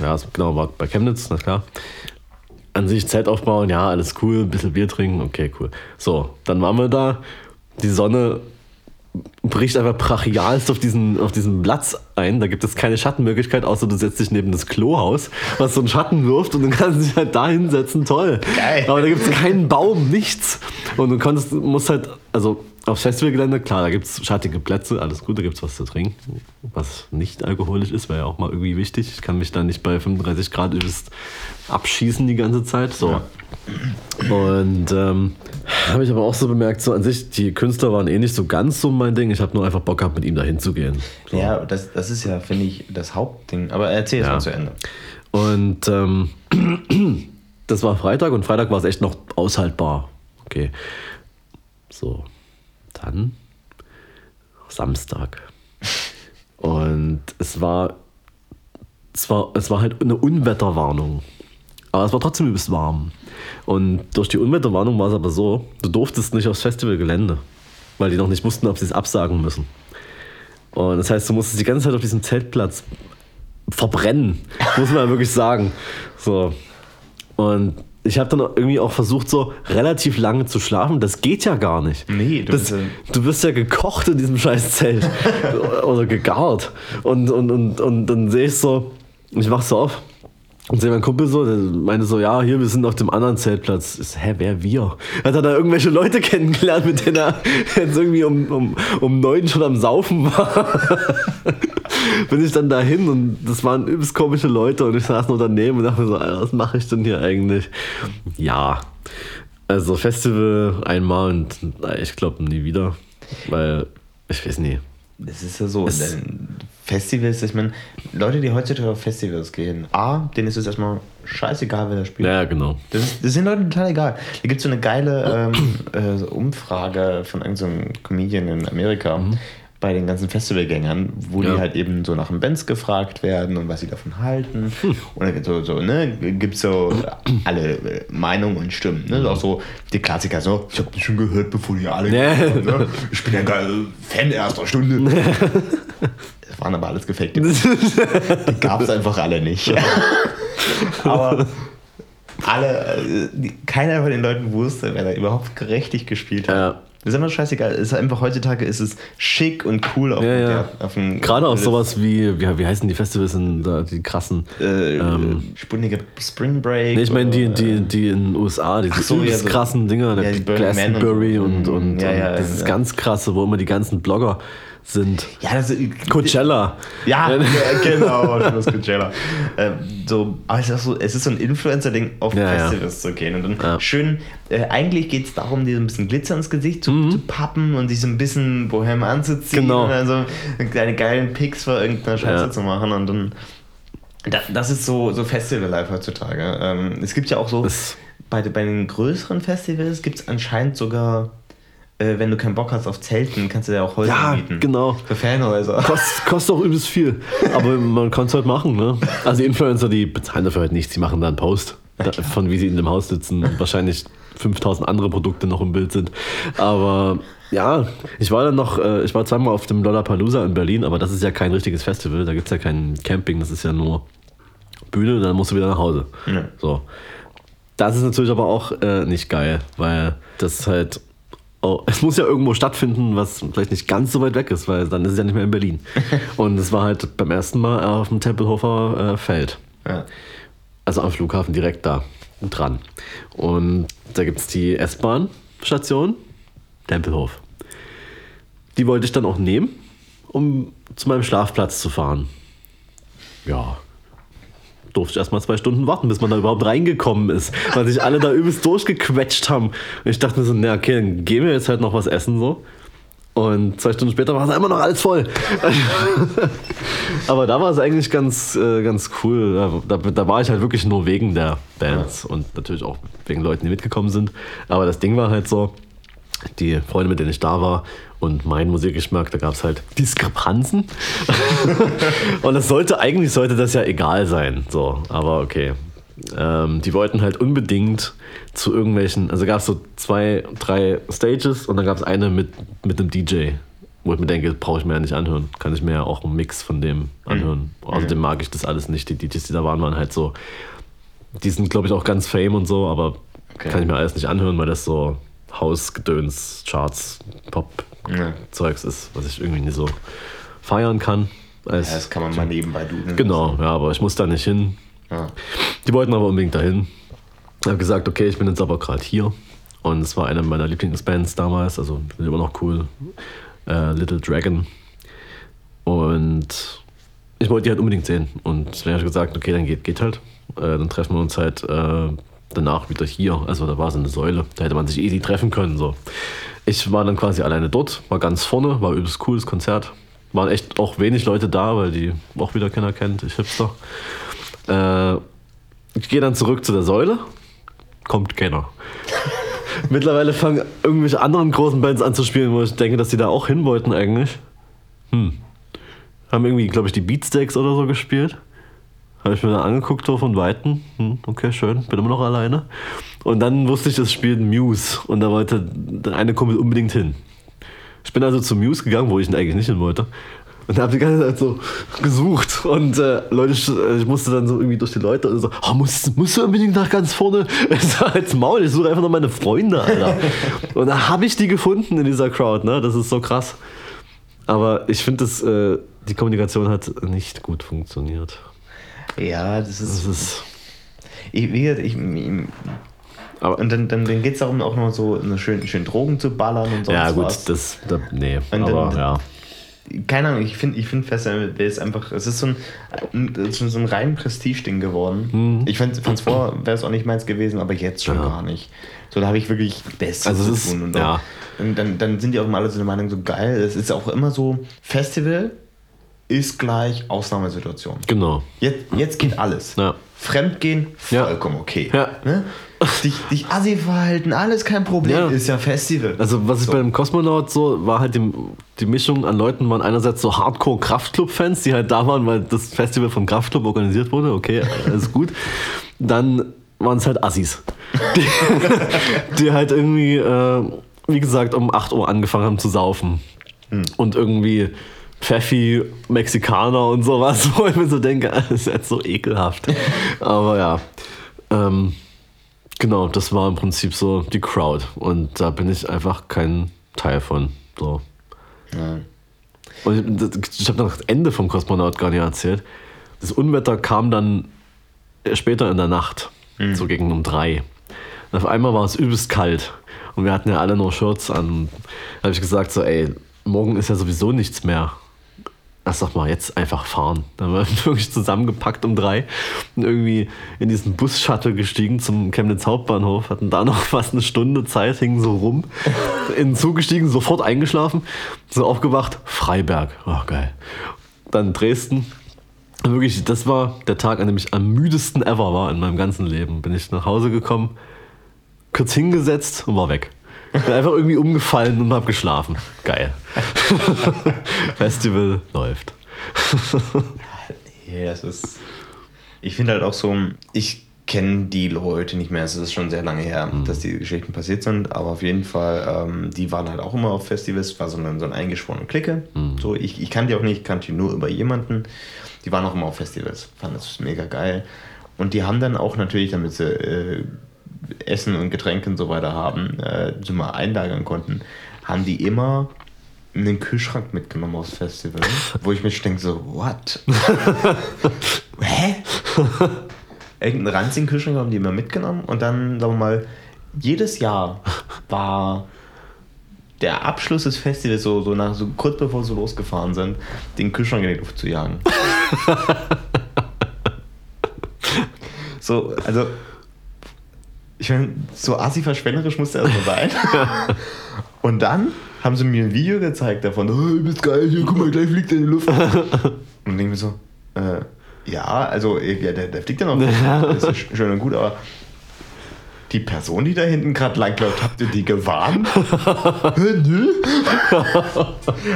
Speaker 2: ja, es- genau, war bei Chemnitz, na klar. An sich Zelt aufbauen, ja, alles cool, ein bisschen Bier trinken, okay, cool. So, dann waren wir da. Die Sonne bricht einfach brachialst auf diesen, auf diesen Platz ein. Da gibt es keine Schattenmöglichkeit, außer du setzt dich neben das Klohaus, was so einen Schatten wirft und dann kannst du dich halt da hinsetzen. Toll.
Speaker 1: Geil.
Speaker 2: Aber da gibt es keinen Baum, nichts. Und du konntest, musst halt, also aufs Festivalgelände, klar, da gibt es schattige Plätze, alles gut, da gibt es was zu trinken, was nicht alkoholisch ist, wäre ja auch mal irgendwie wichtig. Ich kann mich da nicht bei 35 Grad übelst abschießen die ganze Zeit. So. Und ähm, habe ich aber auch so bemerkt, so an sich, die Künstler waren eh nicht so ganz so mein Ding. Ich habe nur einfach Bock gehabt, mit ihm dahin zu gehen. So.
Speaker 1: Ja, das, das ist ja, finde ich, das Hauptding. Aber erzähl es
Speaker 2: Ja.
Speaker 1: mal zu Ende.
Speaker 2: Und ähm, das war Freitag und Freitag war es echt noch aushaltbar. Okay. So. Dann Samstag. Und es war, es war, es war halt eine Unwetterwarnung. Aber es war trotzdem übelst warm. Und durch die Unwetterwarnung war es aber so, du durftest nicht aufs Festivalgelände, weil die noch nicht wussten, ob sie es absagen müssen. Und das heißt, du musstest die ganze Zeit auf diesem Zeltplatz verbrennen, muss man wirklich sagen. So. Und ich habe dann irgendwie auch versucht, so relativ lange zu schlafen. Das geht ja gar nicht.
Speaker 1: Nee, du
Speaker 2: das,
Speaker 1: bist ja-
Speaker 2: du wirst ja gekocht in diesem scheiß Zelt. Oder gegart. Und, und, und, und dann sehe ich so, ich wach so auf und sehe meinen Kumpel so, der meinte so, ja, hier, wir sind auf dem anderen Zeltplatz. So, hä, wer wir? Hat er da irgendwelche Leute kennengelernt, mit denen er jetzt irgendwie um, um, um neun schon am Saufen war? Bin ich dann dahin und das waren übelst komische Leute und ich saß nur daneben und dachte mir so, Alter, was mache ich denn hier eigentlich? Ja, also Festival einmal und ich glaube nie wieder, weil ich weiß nie.
Speaker 1: Das ist ja so.
Speaker 2: Es-
Speaker 1: Festivals, ich meine, Leute, die heutzutage auf Festivals gehen, A, denen ist es erstmal scheißegal, wer da spielt.
Speaker 2: Ja, genau.
Speaker 1: Das, ist, das sind Leuten total egal. Da gibt es so eine geile ähm, äh, so Umfrage von irgendeinem Comedian in Amerika bei den ganzen Festivalgängern, wo
Speaker 2: Ja.
Speaker 1: die halt eben so nach den Bands gefragt werden und was sie davon halten. Und dann so, so, ne, gibt es so alle äh, Meinungen und Stimmen. Ne? Auch so die Klassiker, so, ich habe das schon gehört, bevor die alle
Speaker 2: Ja.
Speaker 1: haben, ne? Ich bin ja ein Fan erster Stunde. Das waren aber alles gefakte. Die gab es einfach alle nicht. Aber alle, äh, keiner von den Leuten wusste, wer da überhaupt richtig gespielt hat.
Speaker 2: Ja.
Speaker 1: Das ist einfach scheißegal. Es ist einfach heutzutage ist es schick und cool auf,
Speaker 2: Ja, ja.
Speaker 1: Auf dem
Speaker 2: Gerade auch sowas wie, wie, wie heißen die Festivals in da, die krassen?
Speaker 1: äh,
Speaker 2: ähm,
Speaker 1: Sputnik Spring Break.
Speaker 2: Nee, ich meine die, die, die in den USA, diese
Speaker 1: so, ja, so-
Speaker 2: krassen Dinger,
Speaker 1: ja,
Speaker 2: der
Speaker 1: die und
Speaker 2: Glastonbury und, und, und
Speaker 1: ja,
Speaker 2: dieses ganz krasse, wo immer die ganzen Blogger sind.
Speaker 1: Ja, das
Speaker 2: Coachella.
Speaker 1: Ja, ja genau, das Coachella. Ähm, so, aber es ist, so, es ist so ein Influencer-Ding, auf
Speaker 2: Ja, ja.
Speaker 1: Festivals zu gehen. Und dann
Speaker 2: Ja.
Speaker 1: schön, äh, eigentlich geht es darum, dir so ein bisschen Glitzer ins Gesicht zu,
Speaker 2: Mhm.
Speaker 1: zu pappen und sich so ein bisschen bohem anzuziehen.
Speaker 2: Genau.
Speaker 1: Und dann so kleine geilen Pics vor irgendeiner Scheiße
Speaker 2: Ja.
Speaker 1: zu machen. Und dann. Da, das ist so, so Festival-Life heutzutage. Ähm, es gibt ja auch so,
Speaker 2: Das-
Speaker 1: bei, bei den größeren Festivals gibt es anscheinend sogar, äh, wenn du keinen Bock hast auf Zelten, kannst du ja auch Häuser
Speaker 2: Ja,
Speaker 1: mieten.
Speaker 2: genau.
Speaker 1: Für Fanhäuser.
Speaker 2: Kostet, kostet auch übelst viel. Aber man kann es halt machen, ne? Also Influencer, die bezahlen dafür halt nichts, die machen da einen Post da, von wie sie in dem Haus sitzen und wahrscheinlich 5000 andere Produkte noch im Bild sind. Aber ja, ich war dann noch, äh, ich war zweimal auf dem Lollapalooza in Berlin, aber das ist ja kein richtiges Festival, da gibt es ja kein Camping, das ist ja nur Bühne und dann musst du wieder nach Hause.
Speaker 1: Ja.
Speaker 2: So. Das ist natürlich aber auch äh, nicht geil, weil das halt. Oh, es muss ja irgendwo stattfinden, was vielleicht nicht ganz so weit weg ist, weil dann ist es ja nicht mehr in Berlin. Und es war halt beim ersten Mal auf dem Tempelhofer äh, Feld.
Speaker 1: Ja.
Speaker 2: Also am Flughafen direkt da dran. Und da gibt es die S-Bahn-Station, Tempelhof. Die wollte ich dann auch nehmen, um zu meinem Schlafplatz zu fahren. Ja. Durfte ich erstmal zwei Stunden warten, bis man da überhaupt reingekommen ist, weil sich alle da übelst durchgequetscht haben. Und ich dachte mir so, na okay, dann gehen wir jetzt halt noch was essen so. Und zwei Stunden später war es immer noch alles voll. Aber da war es eigentlich ganz, äh, ganz cool. Da, da, da war ich halt wirklich nur wegen der Bands und natürlich auch wegen Leuten, die mitgekommen sind. Aber das Ding war halt so, die Freunde, mit denen ich da war und mein Musikgeschmack, da gab es halt Diskrepanzen. und das sollte, eigentlich sollte das ja egal sein. So, aber okay. Ähm, die wollten halt unbedingt zu irgendwelchen, also gab es so zwei, drei Stages und dann gab es eine mit, mit einem DJ, wo ich mir denke, brauche ich mir ja nicht anhören. Kann ich mir ja auch einen Mix von dem anhören. Außerdem mag ich das alles nicht. Die DJs, die da waren, waren halt so, die sind glaube ich auch ganz fame und so, aber
Speaker 1: Okay.
Speaker 2: kann ich mir alles nicht anhören, weil das so Hausgedöns, Charts, Pop-Zeugs
Speaker 1: Ja.
Speaker 2: ist, was ich irgendwie nicht so feiern kann.
Speaker 1: Ja, das kann man mal nebenbei dudeln.
Speaker 2: Genau, ja, aber ich muss da nicht hin.
Speaker 1: Ja.
Speaker 2: Die wollten aber unbedingt dahin. Ich habe gesagt, okay, ich bin jetzt aber gerade hier. Und es war eine meiner Lieblingsbands damals, also immer noch cool. Äh, Little Dragon. Und ich wollte die halt unbedingt sehen. Und dann habe ich gesagt, okay, dann geht, geht halt. Äh, dann treffen wir uns halt äh, danach wieder hier. Also da war so eine Säule, da hätte man sich easy treffen können. So. Ich war dann quasi alleine dort, war ganz vorne, war übelst cooles Konzert. Waren echt auch wenig Leute da, weil die auch wieder keiner kennt, ich Hipster. Äh, ich gehe dann zurück zu der Säule, kommt keiner. Mittlerweile fangen irgendwelche anderen großen Bands an zu spielen, wo ich denke, dass die da auch hin wollten eigentlich. Hm. Haben irgendwie, glaube ich, die Beatsteaks oder so gespielt. Habe ich mir dann angeguckt so von Weitem. Hm, okay, schön, bin immer noch alleine. Und dann wusste ich, es spielt Muse. Und da wollte der eine Kumpel unbedingt hin. Ich bin also zu Muse gegangen, wo ich ihn eigentlich nicht hin wollte. Und habe die ganze Zeit so gesucht. Und äh, Leute, ich, ich musste dann so irgendwie durch die Leute und so, oh, musst, musst du unbedingt nach ganz vorne? Ich sag, als Maul, ich suche einfach noch meine Freunde, Alter. und da habe ich die gefunden in dieser Crowd, ne? Das ist so krass. Aber ich finde, das, äh, die Kommunikation hat nicht gut funktioniert.
Speaker 1: Ja, das ist.
Speaker 2: Das ist.
Speaker 1: Ich, wie gesagt, ich, ich,
Speaker 2: Aber,
Speaker 1: und dann, dann, dann geht es darum, auch noch so schön, schön Drogen zu ballern und sonst
Speaker 2: ja, gut,
Speaker 1: was.
Speaker 2: das. Da, nee,
Speaker 1: Und
Speaker 2: aber
Speaker 1: dann-
Speaker 2: ja.
Speaker 1: Keine Ahnung, ich finde ich find Festival ist einfach, es ist so ein, ein, so ein rein Prestige-Ding geworden. Ich fand es vorher, wäre es auch nicht meins gewesen, aber jetzt schon.
Speaker 2: Ja.
Speaker 1: gar nicht. So, da habe ich wirklich Bestes
Speaker 2: Also
Speaker 1: zu
Speaker 2: ist-
Speaker 1: tun. Und
Speaker 2: ja.
Speaker 1: und dann, dann sind die auch immer alle so der Meinung, so geil. Es ist auch immer so, Festival ist gleich Ausnahmesituation.
Speaker 2: Genau.
Speaker 1: Jetzt, jetzt geht alles.
Speaker 2: Ja.
Speaker 1: Fremdgehen,
Speaker 2: Ja.
Speaker 1: vollkommen okay.
Speaker 2: Ja.
Speaker 1: Ne? Dich, dich assi verhalten, alles kein Problem,
Speaker 2: Ja.
Speaker 1: ist ja Festival.
Speaker 2: Also was ich
Speaker 1: So.
Speaker 2: bei dem Kosmonaut so war halt die, die Mischung an Leuten waren einerseits so Hardcore Kraftclub-Fans, die halt da waren, weil das Festival vom Kraftclub organisiert wurde. Okay, alles gut. Dann waren es halt Assis, die, die halt irgendwie, äh, wie gesagt, um 8 Uhr angefangen haben zu saufen und irgendwie Pfeffi, Mexikaner und sowas, wo ich mir so denke, das ist jetzt so ekelhaft. Aber ja. Ähm, Genau, das war im Prinzip so die Crowd. Und da bin ich einfach kein Teil von. So.
Speaker 1: Ja.
Speaker 2: Und ich, ich habe noch das Ende vom Kosmonaut gar nicht erzählt. Das Unwetter kam dann später in der Nacht, so gegen um drei. Und auf einmal war es übelst kalt. Und wir hatten ja alle nur Shirts an. Da habe ich gesagt, so, ey, morgen ist ja sowieso nichts mehr. Ach, sag mal, jetzt einfach fahren. Dann haben wir wirklich zusammengepackt um drei und irgendwie in diesen Bus-Shuttle gestiegen zum Chemnitz Hauptbahnhof, hatten da noch fast eine Stunde Zeit, hingen so rum, in den Zug gestiegen, sofort eingeschlafen, so aufgewacht, Freiberg, oh geil. Dann Dresden, wirklich, das war der Tag, an dem ich am müdesten ever war in meinem ganzen Leben. Bin ich nach Hause gekommen, kurz hingesetzt und war weg. Bin einfach irgendwie umgefallen und hab geschlafen. Geil. Festival läuft.
Speaker 1: Ja, das ist. Ich finde halt auch so, ich kenne die Leute nicht mehr. Es ist schon sehr lange her, dass die Geschichten passiert sind. Aber auf jeden Fall, ähm, die waren halt auch immer auf Festivals. War so eine, so eine eingeschworene Clique. So, ich, ich kannte die auch nicht, ich kannte die nur über jemanden. Die waren auch immer auf Festivals. Fanden das mega geil. Und die haben dann auch natürlich, damit sie äh, Essen und Getränke und so weiter haben, äh, so mal einlagern konnten, haben die immer einen Kühlschrank mitgenommen aufs Festival, wo ich mich denke so, what? Hä? Irgendeinen ranzigen Kühlschrank haben die immer mitgenommen und dann, sagen wir mal, jedes Jahr war der Abschluss des Festivals so, so, nach, so kurz bevor sie losgefahren sind, den Kühlschrank in die Luft zu jagen. so, also ich meine, so assi-verschwenderisch muss der erstmal sein. Und dann haben sie mir ein Video gezeigt davon, oh, du bist geil, hier, guck mal, gleich fliegt er in die Luft. Und denke mir so, äh, ja, also ja, der, der fliegt ja noch. Das ist schön und gut, aber die Person, die da hinten gerade langläuft, habt ihr die gewarnt? Nö.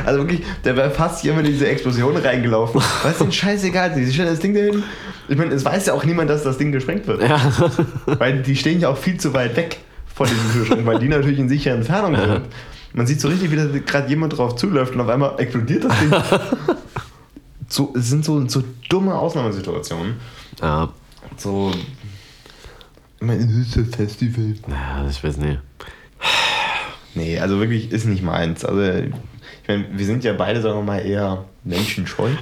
Speaker 1: also wirklich, der wäre fast hier in diese Explosion reingelaufen. Was ist denn scheißegal, die stellen das Ding da hin. Ich meine, es weiß ja auch niemand, dass das Ding gesprengt wird.
Speaker 2: Ja.
Speaker 1: Weil die stehen ja auch viel zu weit weg von diesem Kühlschrank, weil die natürlich in sicherer Entfernung sind. Man sieht so richtig, wie da gerade jemand drauf zuläuft und auf einmal explodiert das Ding. so, es sind so, so dumme Ausnahmesituationen.
Speaker 2: ja.
Speaker 1: So. Ich meine, es ist ein Festival.
Speaker 2: Ja, ich weiß nicht.
Speaker 1: Nee, also wirklich ist nicht meins. Also, ich meine, wir sind ja beide, sagen wir mal, eher menschenscheu.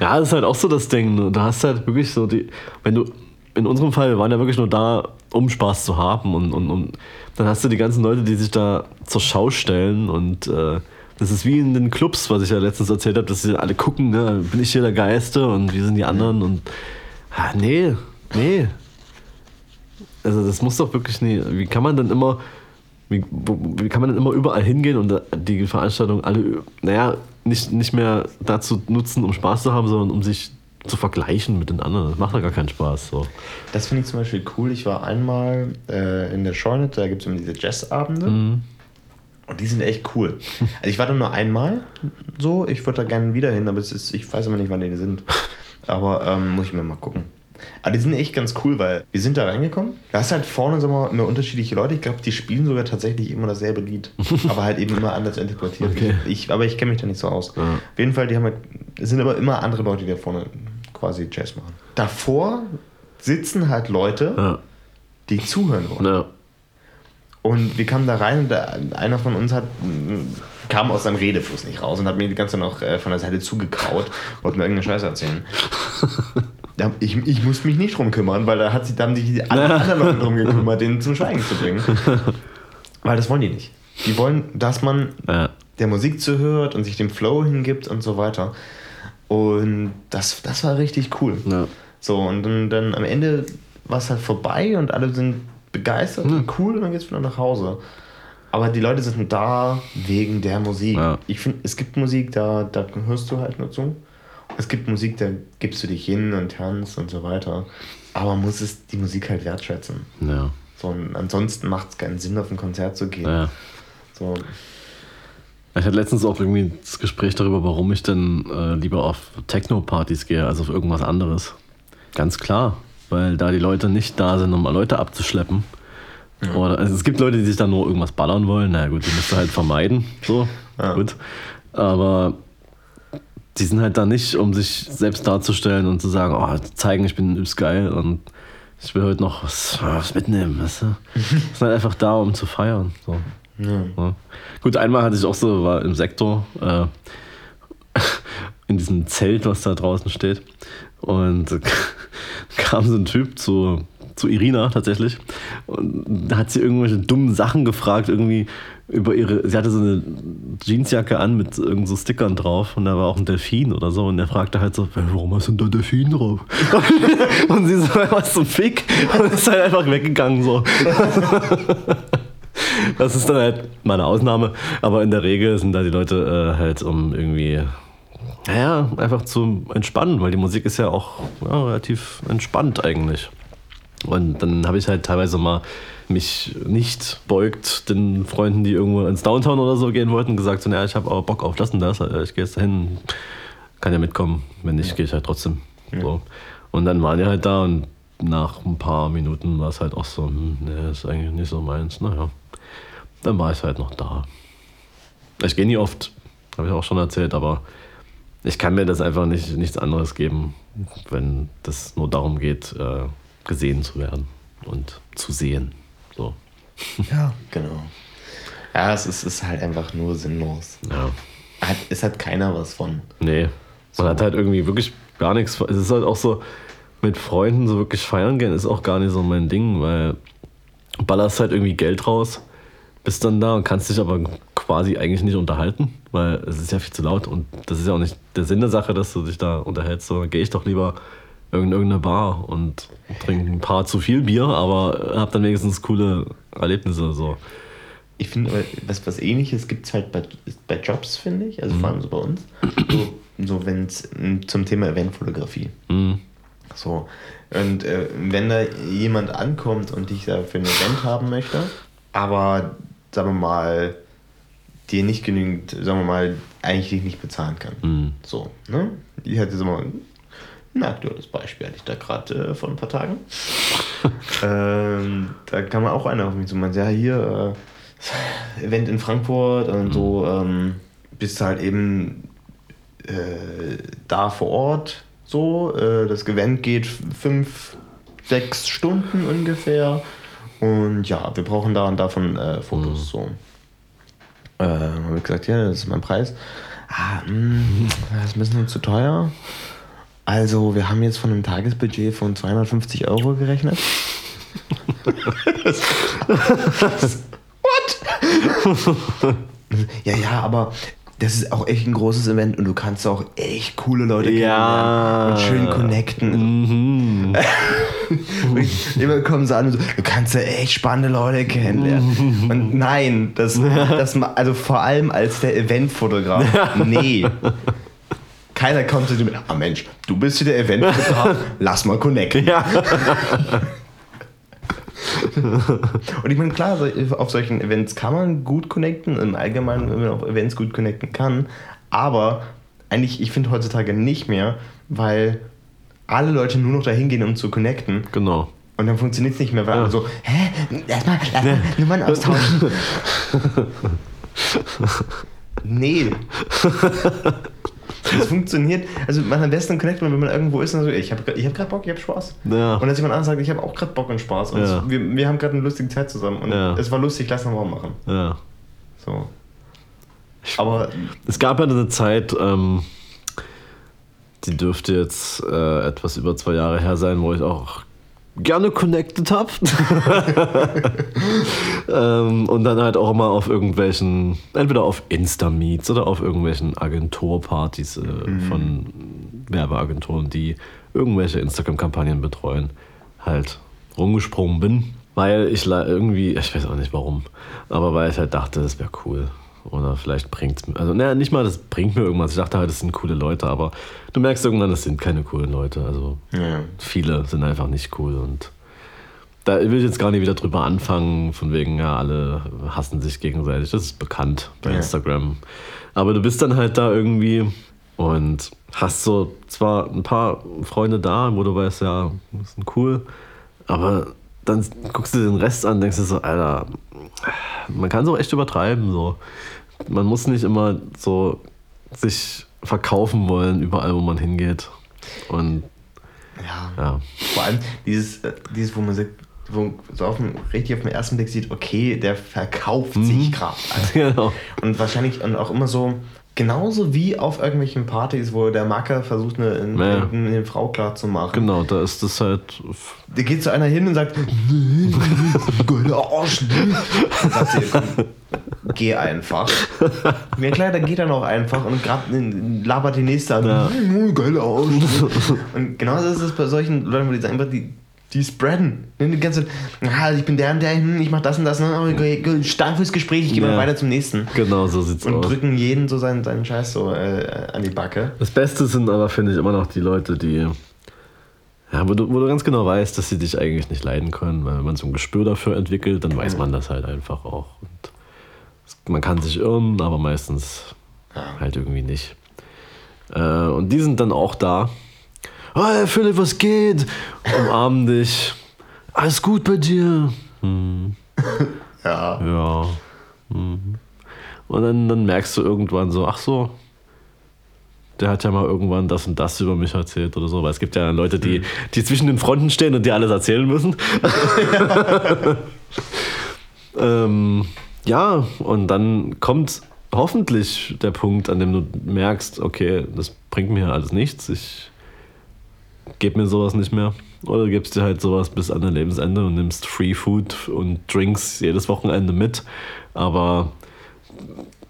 Speaker 2: Ja, das ist halt auch so das Ding. ne? Du hast halt wirklich so die, wenn du, in unserem Fall, wir waren ja wirklich nur da, um Spaß zu haben und, und, und dann hast du die ganzen Leute, die sich da zur Schau stellen und äh, das ist wie in den Clubs, was ich ja letztens erzählt habe, dass sie alle gucken, ne? bin ich hier der Geiste und wie sind die anderen und ah, nee, nee. Also das muss doch wirklich nie, wie kann man dann immer, wie, wie kann man dann immer überall hingehen und die Veranstaltung alle, naja, nicht, nicht mehr dazu nutzen, um Spaß zu haben, sondern um sich zu vergleichen mit den anderen. Das macht ja gar keinen Spaß. So.
Speaker 1: Das finde ich zum Beispiel cool. Ich war einmal äh, in der Scheune, da gibt es immer diese Jazzabende. Und die sind echt cool. Also ich war da nur einmal so, ich würde da gerne wieder hin, aber ist, ich weiß immer nicht, wann die sind. Aber ähm, muss ich mir mal gucken. Aber die sind echt ganz cool, weil wir sind da reingekommen. Da ist halt vorne wir, mal, immer unterschiedliche Leute. Ich glaube, die spielen sogar tatsächlich immer dasselbe Lied. aber halt eben immer anders interpretiert.
Speaker 2: Okay.
Speaker 1: Ich, aber ich kenne mich da nicht so aus.
Speaker 2: Ja.
Speaker 1: Auf jeden Fall, die haben halt, es sind aber immer andere Leute, die da vorne quasi Jazz machen. Davor sitzen halt Leute,
Speaker 2: Ja.
Speaker 1: die zuhören wollen.
Speaker 2: Ja.
Speaker 1: Und wir kamen da rein und da, einer von uns hat kam aus seinem Redefluss nicht raus und hat mir die ganze Zeit noch äh, von der Seite zugekraut, wollte mir irgendeine Scheiße erzählen. Ich, ich musste mich nicht drum kümmern, weil da, hat sich, da haben sich die alle anderen Leute drum gekümmert, den zum Schweigen zu bringen. Weil das wollen die nicht. Die wollen, dass man
Speaker 2: Ja.
Speaker 1: der Musik zuhört und sich dem Flow hingibt und so weiter. Und das, das war richtig cool.
Speaker 2: Ja.
Speaker 1: So, und dann, dann am Ende war es halt vorbei und alle sind begeistert und cool und dann geht's wieder nach Hause. Aber die Leute sind da wegen der Musik.
Speaker 2: Ja.
Speaker 1: Ich finde, es gibt Musik, da, da hörst du halt nur zu. Es gibt Musik, da gibst du dich hin und tanzt und so weiter. Aber man muss es die Musik halt wertschätzen.
Speaker 2: Ja.
Speaker 1: So, und ansonsten macht es keinen Sinn, auf ein Konzert zu gehen.
Speaker 2: ja.
Speaker 1: So,
Speaker 2: Ich hatte letztens auch irgendwie das Gespräch darüber, warum ich denn äh, lieber auf Techno-Partys gehe, als auf irgendwas anderes. Ganz klar, weil da die Leute nicht da sind, um Leute abzuschleppen. Oder, also es gibt Leute, die sich da nur irgendwas ballern wollen. Na gut, die musst du halt vermeiden. So,
Speaker 1: Ja.
Speaker 2: gut. Aber die sind halt da nicht, um sich selbst darzustellen und zu sagen, oh, zeigen, ich bin übelst geil und ich will heute noch was, was mitnehmen. Weißt du? Die sind halt einfach da, um zu feiern. So.
Speaker 1: ja.
Speaker 2: Ja. Gut, einmal hatte ich auch so, war im Sektor, äh, in diesem Zelt, was da draußen steht. Und kam so ein Typ zu zu Irina tatsächlich. Und hat sie irgendwelche dummen Sachen gefragt, irgendwie über ihre, sie hatte so eine Jeansjacke an mit irgend so Stickern drauf und da war auch ein Delfin oder so und er fragte halt so, warum hast du da Delfin drauf? und sie so, was zum Fick? Und ist halt einfach weggegangen so. Das ist dann halt mal eine Ausnahme, aber in der Regel sind da die Leute äh, halt um irgendwie, naja, einfach zu entspannen, weil die Musik ist ja auch ja, relativ entspannt eigentlich. Und dann habe ich halt teilweise mal mich nicht beugt den Freunden, die irgendwo ins Downtown oder so gehen wollten, gesagt, so, ja, ich habe aber Bock auf das und das, äh, ich gehe jetzt dahin, kann ja mitkommen, wenn nicht, gehe ich halt trotzdem.
Speaker 1: Ja.
Speaker 2: So. Und dann waren die halt da und nach ein paar Minuten war es halt auch so, hm, nee, ist eigentlich nicht so meins, naja. Dann war ich halt noch da. Ich gehe nie oft, habe ich auch schon erzählt, aber ich kann mir das einfach nicht nichts anderes geben, wenn das nur darum geht, äh, gesehen zu werden und zu sehen. So.
Speaker 1: Ja, genau. Ja, es ist, ist halt einfach nur sinnlos.
Speaker 2: Ja.
Speaker 1: Hat, es hat keiner was von.
Speaker 2: Nee. Man
Speaker 1: So.
Speaker 2: hat halt irgendwie wirklich gar nichts. Es ist halt auch so, mit Freunden so wirklich feiern gehen, ist auch gar nicht so mein Ding, weil ballerst halt irgendwie Geld raus, bist dann da und kannst dich aber quasi eigentlich nicht unterhalten, weil es ist ja viel zu laut und das ist ja auch nicht der Sinn der Sache, dass du dich da unterhältst. So gehe ich doch lieber irgendeine Bar und trinke ein paar zu viel Bier, aber hab dann wenigstens coole Erlebnisse. So.
Speaker 1: Ich finde, was, was ähnliches gibt es halt bei, bei Jobs, finde ich, also vor allem so bei uns. So, so wenn es zum Thema Eventfotografie.
Speaker 2: Mhm.
Speaker 1: So. Und äh, wenn da jemand ankommt und dich da für ein Event haben möchte, aber sagen wir mal, dir nicht genügend, sagen wir mal, eigentlich dich nicht bezahlen kann.
Speaker 2: Mhm.
Speaker 1: So, ne? Ich hatte so mal ein aktuelles Beispiel, hatte ich da gerade äh, vor ein paar Tagen. ähm, da kam auch einer auf mich zu meinte, ja, hier, äh, Event in Frankfurt und so, ähm, bist du halt eben äh, da vor Ort, so, äh, das Event geht fünf, sechs Stunden ungefähr und ja, wir brauchen da und davon äh, Fotos, so. Äh, habe ich gesagt, ja, das ist mein Preis. Ah, mh, das ist ein bisschen zu teuer. Also, wir haben jetzt von einem Tagesbudget von 250 Euro gerechnet. What? ja, ja, aber das ist auch echt ein großes Event und du kannst auch echt coole Leute
Speaker 2: Ja.
Speaker 1: kennenlernen und schön connecten.
Speaker 2: Mhm.
Speaker 1: Immer kommen sie an und so, du kannst ja echt spannende Leute kennenlernen. Und nein, das, das also vor allem als der Eventfotograf, nee. Keiner kommt zu dir mit, ah Mensch, du bist hier der Eventfotograf, lass mal connecten.
Speaker 2: Ja.
Speaker 1: Und ich meine, klar, auf solchen Events kann man gut connecten, im Allgemeinen, wenn man auf Events gut connecten kann, aber eigentlich, ich finde heutzutage nicht mehr, weil alle Leute nur noch dahin gehen, um zu connecten.
Speaker 2: Genau.
Speaker 1: Und dann funktioniert es nicht mehr, weil
Speaker 2: Ja.
Speaker 1: alle so, hä, lass mal, lass mal Nummern austauschen. nee. Das funktioniert, also man am besten connectet man, wenn man irgendwo ist und so, ich habe ich hab gerade Bock, ich habe Spaß.
Speaker 2: Ja.
Speaker 1: Und dass jemand anderes sagt, ich habe auch gerade Bock und Spaß. Und
Speaker 2: Ja.
Speaker 1: es, wir, wir haben gerade eine lustige Zeit zusammen. Und
Speaker 2: Ja.
Speaker 1: es war lustig, lass mal machen.
Speaker 2: Ja.
Speaker 1: So. Aber
Speaker 2: Es gab ja eine Zeit, ähm, die dürfte jetzt äh, etwas über zwei Jahre her sein, wo ich auch gerne connected habe. ähm, und dann halt auch immer auf irgendwelchen, entweder auf Insta-Meets oder auf irgendwelchen Agenturpartys äh, von Werbeagenturen, die irgendwelche Instagram-Kampagnen betreuen, halt rumgesprungen bin. Weil ich irgendwie, ich weiß auch nicht warum, aber weil ich halt dachte, das wäre cool. Oder vielleicht bringt es mir, also naja, nicht mal, das bringt mir irgendwas. Ich dachte halt, das sind coole Leute, aber du merkst irgendwann, das sind keine coolen Leute. Also
Speaker 1: ja.
Speaker 2: viele sind einfach nicht cool und da will ich jetzt gar nicht wieder drüber anfangen, von wegen, ja, alle hassen sich gegenseitig. Das ist bekannt bei
Speaker 1: Ja.
Speaker 2: Instagram. Aber du bist dann halt da irgendwie und hast so zwar ein paar Freunde da, wo du weißt, ja, das sind cool, aber dann guckst du den Rest an und denkst dir so, Alter, man kann es auch echt übertreiben. So. Man muss nicht immer so sich verkaufen wollen, überall, wo man hingeht. Und
Speaker 1: ja.
Speaker 2: ja.
Speaker 1: Vor allem dieses, äh, dieses wo man sagt, wo so auf dem, richtig auf den ersten Blick sieht, okay, der verkauft sich gerade.
Speaker 2: genau.
Speaker 1: Und wahrscheinlich und auch immer so, Genauso wie auf irgendwelchen Partys, wo der Macker versucht, eine, eine,
Speaker 2: Ja.
Speaker 1: eine, eine Frau klar zu machen.
Speaker 2: Genau, da ist das halt.
Speaker 1: Da geht so einer hin und sagt, sagt sie, komm, geh einfach. Ja klar, dann geht er noch einfach und grad, labert die nächste an,
Speaker 2: Ja.
Speaker 1: nee, geiler Arsch. Und genauso ist es bei solchen Leuten, wo die sagen, die, die spreaden. Ne, Die ganze Zeit, ah, ich bin der und der, hm, ich mach das und das, ne, oh, stark fürs Gespräch, ich gehe mal
Speaker 2: Ja.
Speaker 1: weiter zum nächsten.
Speaker 2: Genau, so sieht's
Speaker 1: Und
Speaker 2: aus.
Speaker 1: drücken jeden so seinen, seinen Scheiß so äh, an die Backe.
Speaker 2: Das Beste sind aber, finde ich, immer noch die Leute, die. Ja, wo du, wo du ganz genau weißt, dass sie dich eigentlich nicht leiden können, weil wenn man so ein Gespür dafür entwickelt, dann weiß man das halt einfach auch. Und man kann sich irren, aber meistens halt irgendwie nicht. Äh, und die sind dann auch da. Hey Philipp, was geht? Umarmen dich. Alles gut bei dir? Hm,
Speaker 1: Ja.
Speaker 2: ja. Mhm. Und dann, dann merkst du irgendwann so, ach so, der hat ja mal irgendwann das und das über mich erzählt oder so. Weil es gibt ja Leute, die, die zwischen den Fronten stehen und dir alles erzählen müssen. ähm, ja, und dann kommt hoffentlich der Punkt, an dem du merkst, okay, das bringt mir alles nichts. Ich gebe mir sowas nicht mehr. Oder du gibst dir halt sowas bis an dein Lebensende und nimmst Free Food und Drinks jedes Wochenende mit. Aber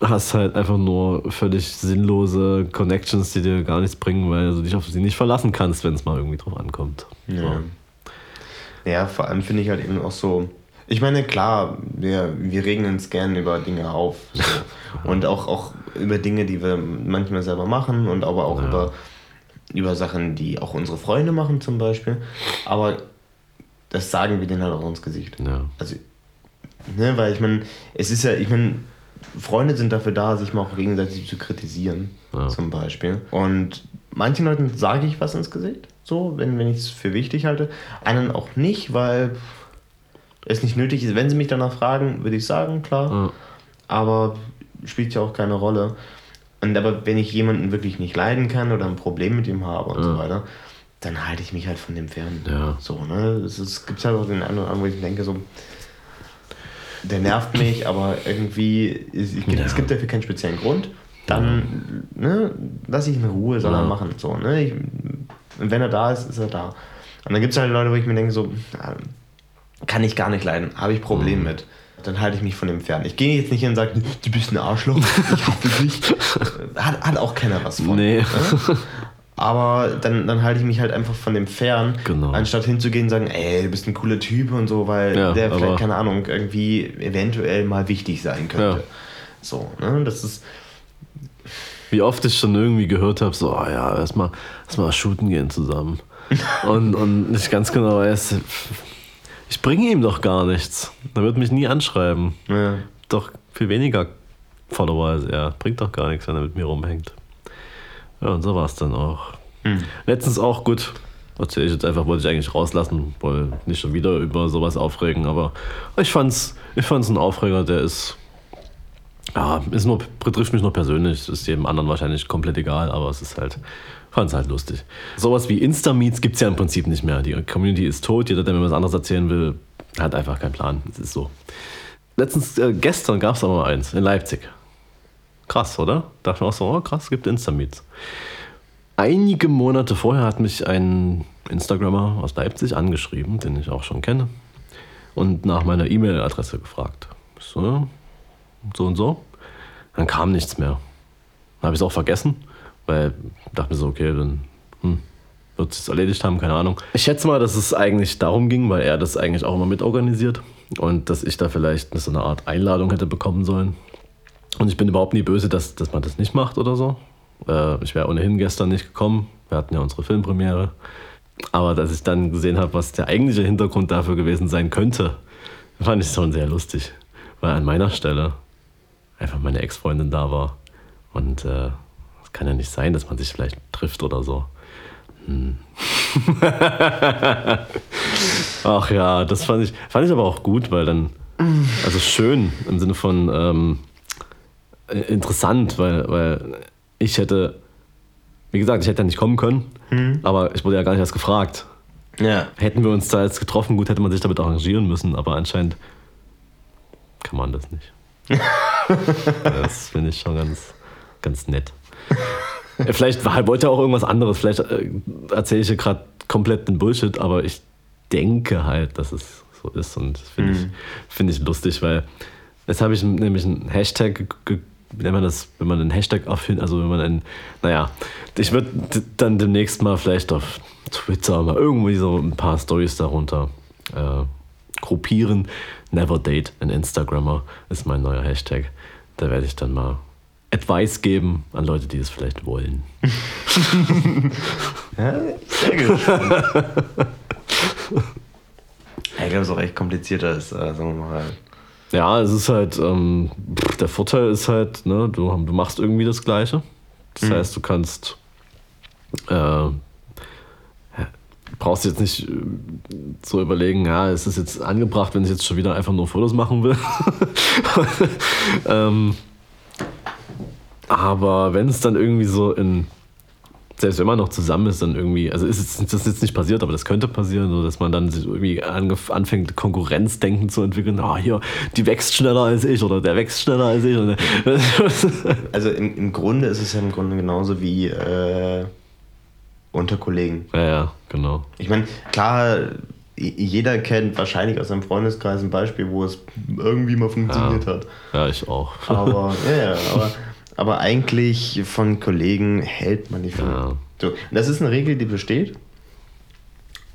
Speaker 2: hast halt einfach nur völlig sinnlose Connections, die dir gar nichts bringen, weil du dich auf sie nicht verlassen kannst, wenn es mal irgendwie drauf ankommt.
Speaker 1: Ja. Ja, vor allem finde ich halt eben auch so. Ich meine, klar, wir, wir regen uns gern über Dinge auf. So. Und auch, auch über Dinge, die wir manchmal selber machen und aber auch
Speaker 2: Ja.
Speaker 1: über, über Sachen, die auch unsere Freunde machen zum Beispiel. Aber das sagen wir denen halt auch ins Gesicht.
Speaker 2: Ja.
Speaker 1: Also, ne, weil ich meine, es ist ja, ich meine, Freunde sind dafür da, sich mal auch gegenseitig zu kritisieren,
Speaker 2: Ja.
Speaker 1: zum Beispiel. Und manchen Leuten sage ich was ins Gesicht, so, wenn, wenn ich es für wichtig halte. Anderen auch nicht, weil es nicht nötig ist. Wenn sie mich danach fragen, würde ich sagen, klar.
Speaker 2: Ja.
Speaker 1: Aber spielt ja auch keine Rolle. Und aber wenn ich jemanden wirklich nicht leiden kann oder ein Problem mit ihm habe und so weiter, dann halte ich mich halt von dem fern.
Speaker 2: Ja.
Speaker 1: So, ne? Es, gibt halt auch den einen oder anderen, wo ich denke, so, der nervt mich, aber irgendwie, ist, ich,
Speaker 2: Ja.
Speaker 1: es gibt dafür keinen speziellen Grund. Dann ne, lass ich ihn in Ruhe, soll er
Speaker 2: Ja.
Speaker 1: machen. So, ne? ich, wenn er da ist, ist er da. Und dann gibt es halt Leute, wo ich mir denke, so, kann ich gar nicht leiden, habe ich
Speaker 2: Mhm.
Speaker 1: Probleme mit. Dann halte ich mich von dem fern. Ich gehe jetzt nicht hin und sage, du bist ein Arschloch, ich hasse dich. Hat, hat auch keiner was von.
Speaker 2: Nee.
Speaker 1: Ne? Aber dann, dann halte ich mich halt einfach von dem fern,
Speaker 2: Genau.
Speaker 1: anstatt hinzugehen und sagen, ey, du bist ein cooler Typ und so, weil
Speaker 2: Ja,
Speaker 1: der vielleicht, keine Ahnung, irgendwie eventuell mal wichtig sein könnte.
Speaker 2: Ja.
Speaker 1: So, ne? Das ist,
Speaker 2: Wie oft ich schon irgendwie gehört habe, so, oh ja, erstmal erst mal shooten gehen zusammen. und, und nicht ganz genau weiß, ich bringe ihm doch gar nichts. Er wird mich nie anschreiben.
Speaker 1: ja.
Speaker 2: Doch viel weniger Follower als er. Bringt doch gar nichts, wenn er mit mir rumhängt. Ja, und so war es dann auch.
Speaker 1: Hm.
Speaker 2: Letztens auch gut. Erzähle ich jetzt einfach, wollte ich eigentlich rauslassen, wollte nicht schon wieder über sowas aufregen, aber ich fand's, ich fand's ein Aufreger, der ist. Ja, ist nur, betrifft mich nur persönlich, ist jedem anderen wahrscheinlich komplett egal, aber es ist halt, fand's halt lustig. Sowas wie Insta-Meets gibt's ja im Prinzip nicht mehr. Die Community ist tot, jeder, der mir was anderes erzählen will, hat einfach keinen Plan. Es ist so. Letztens, äh, gestern gab's aber mal eins in Leipzig. Krass, oder? Dachte mir auch so, oh krass, es gibt Insta-Meets. Einige Monate vorher hat mich ein Instagrammer aus Leipzig angeschrieben, den ich auch schon kenne, und nach meiner E-Mail-Adresse gefragt. Ich So, so und so. Dann kam nichts mehr. Dann habe ich es auch vergessen, weil ich dachte mir so, okay, dann hm, wird es erledigt haben, keine Ahnung. Ich schätze mal, dass es eigentlich darum ging, weil er das eigentlich auch immer mitorganisiert und dass ich da vielleicht so eine Art Einladung hätte bekommen sollen. Und ich bin überhaupt nie böse, dass, dass man das nicht macht oder so. Äh, ich wäre ohnehin gestern nicht gekommen. Wir hatten ja unsere Filmpremiere. Aber dass ich dann gesehen habe, was der eigentliche Hintergrund dafür gewesen sein könnte, fand ich schon sehr lustig. Weil an meiner Stelle einfach meine Ex-Freundin da war. Und äh, es kann ja nicht sein, dass man sich vielleicht trifft oder so. Hm. Ach ja, das fand ich, fand ich aber auch gut, weil dann, also schön im Sinne von ähm, äh, interessant, weil, weil ich hätte, wie gesagt, ich hätte ja nicht kommen können, aber ich wurde ja gar nicht erst gefragt.
Speaker 1: Ja.
Speaker 2: Hätten wir uns da jetzt getroffen, gut, hätte man sich damit arrangieren müssen, aber anscheinend kann man das nicht. das finde ich schon ganz, ganz nett. vielleicht war, wollte er auch irgendwas anderes. Vielleicht äh, erzähle ich hier gerade komplett den Bullshit, aber ich denke halt, dass es so ist und das finde ich, find ich lustig, weil jetzt habe ich nämlich einen Hashtag nennt man das, wenn man einen Hashtag auffindet, also wenn man einen, naja, ich würde dann demnächst mal vielleicht auf Twitter mal irgendwie so ein paar Stories darunter äh, gruppieren. Never date an Instagrammer ist mein neuer Hashtag. Da werde ich dann mal Advice geben an Leute, die es vielleicht wollen.
Speaker 1: Ja, sehr ja, ich glaube, es ist auch echt komplizierter ist, äh, sagen wir mal.
Speaker 2: Ja, es ist halt, ähm, der Vorteil ist halt, ne, du, du machst irgendwie das Gleiche. Das heißt, du kannst, äh, brauchst jetzt nicht äh, so überlegen, ja, ist es jetzt angebracht, wenn ich jetzt schon wieder einfach nur Fotos machen will. ähm, aber wenn es dann irgendwie so in, selbst wenn man noch zusammen ist, dann irgendwie, also ist jetzt, das ist jetzt nicht passiert, aber das könnte passieren, so dass man dann irgendwie anfängt, Konkurrenzdenken zu entwickeln. Ah, hier, die wächst schneller als ich oder der wächst schneller als ich.
Speaker 1: Also im, im Grunde ist es ja im Grunde genauso wie äh, unter Kollegen.
Speaker 2: ja, ja, genau.
Speaker 1: Ich meine, klar, jeder kennt wahrscheinlich aus seinem Freundeskreis ein Beispiel, wo es irgendwie mal funktioniert hat.
Speaker 2: Ja, ich auch.
Speaker 1: Aber, ja, ja, aber, aber eigentlich von Kollegen hält man die Finger.
Speaker 2: Ja.
Speaker 1: So, und das ist eine Regel, die besteht.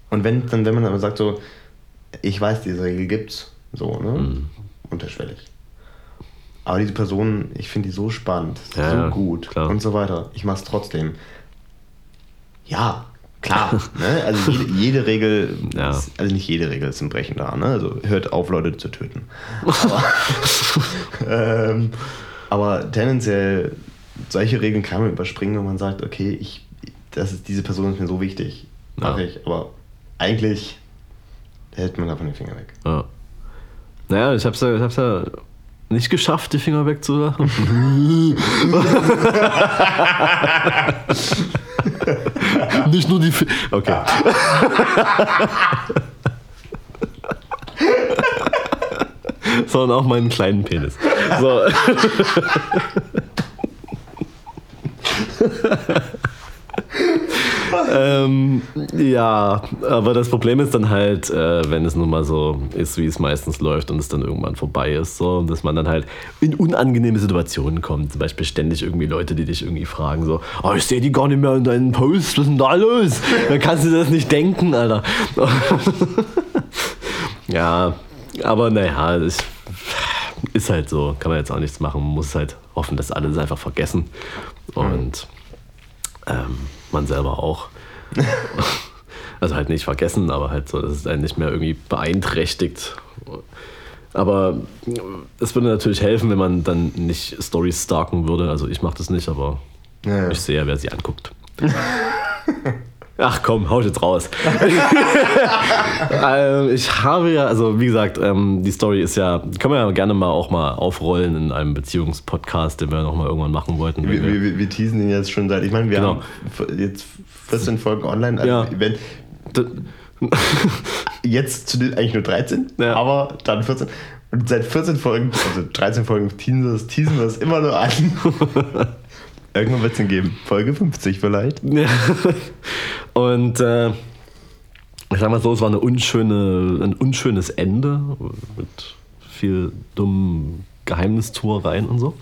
Speaker 1: Und wenn, dann, wenn man aber sagt, so, ich weiß, diese Regel gibt's, so, ne?
Speaker 2: Mhm.
Speaker 1: Unterschwellig. Aber diese Person, ich finde die so spannend,
Speaker 2: Ja,
Speaker 1: so
Speaker 2: ja,
Speaker 1: gut
Speaker 2: klar.
Speaker 1: und so weiter. Ich mach's trotzdem. Ja, klar. ne? Also jede, jede Regel,
Speaker 2: Ja.
Speaker 1: ist, also nicht jede Regel ist ein Brechen da. Ne? Also hört auf, Leute zu töten. Aber, ähm, aber tendenziell, solche Regeln kann man überspringen, wenn man sagt, okay, ich, das ist, diese Person ist mir so wichtig. Mache
Speaker 2: Ja.
Speaker 1: ich. Aber eigentlich hält man davon den Finger weg.
Speaker 2: Ja. Naja, ich hab's ja, ich hab's ja nicht geschafft, die Finger wegzulachen. nicht nur die Fi Okay. Sondern auch meinen kleinen Penis. So. ähm, ja, aber das Problem ist dann halt, äh, wenn es nun mal so ist, wie es meistens läuft und es dann irgendwann vorbei ist, so, dass man dann halt in unangenehme Situationen kommt. Zum Beispiel ständig irgendwie Leute, die dich irgendwie fragen, so, oh, ich sehe die gar nicht mehr in deinen Posts, was ist denn da los? Dann kannst du das nicht denken, Alter. ja, aber naja, das ist halt so, kann man jetzt auch nichts machen. Man muss halt hoffen, dass alle es einfach vergessen. Und ähm, man selber auch. also halt nicht vergessen, aber halt so, dass es einen nicht mehr irgendwie beeinträchtigt. Aber es würde natürlich helfen, wenn man dann nicht Stories stalken würde. Also ich mache das nicht, aber
Speaker 1: Ja, ja.
Speaker 2: ich sehe ja, wer sie anguckt. Ach komm, hau ich jetzt raus. ähm, ich habe ja, also wie gesagt, ähm, die Story ist ja, können wir ja gerne mal auch mal aufrollen in einem Beziehungspodcast, den wir noch mal irgendwann machen wollten.
Speaker 1: Wir,
Speaker 2: wir-
Speaker 1: wir, wir teasen den jetzt schon seit, ich meine, wir
Speaker 2: Genau.
Speaker 1: haben jetzt 14 Folgen online. Also
Speaker 2: Ja.
Speaker 1: wenn, jetzt zu den eigentlich nur 13,
Speaker 2: Ja.
Speaker 1: aber dann 14. Und seit 14 Folgen, also 13 Folgen teasen wir es, teasen wir es immer nur an. Irgendwann wird es ihn geben. Folge 50 vielleicht.
Speaker 2: Ja. Und äh, ich sag mal so, es war eine unschöne, ein unschönes Ende mit viel dummen Geheimnistuereien und so.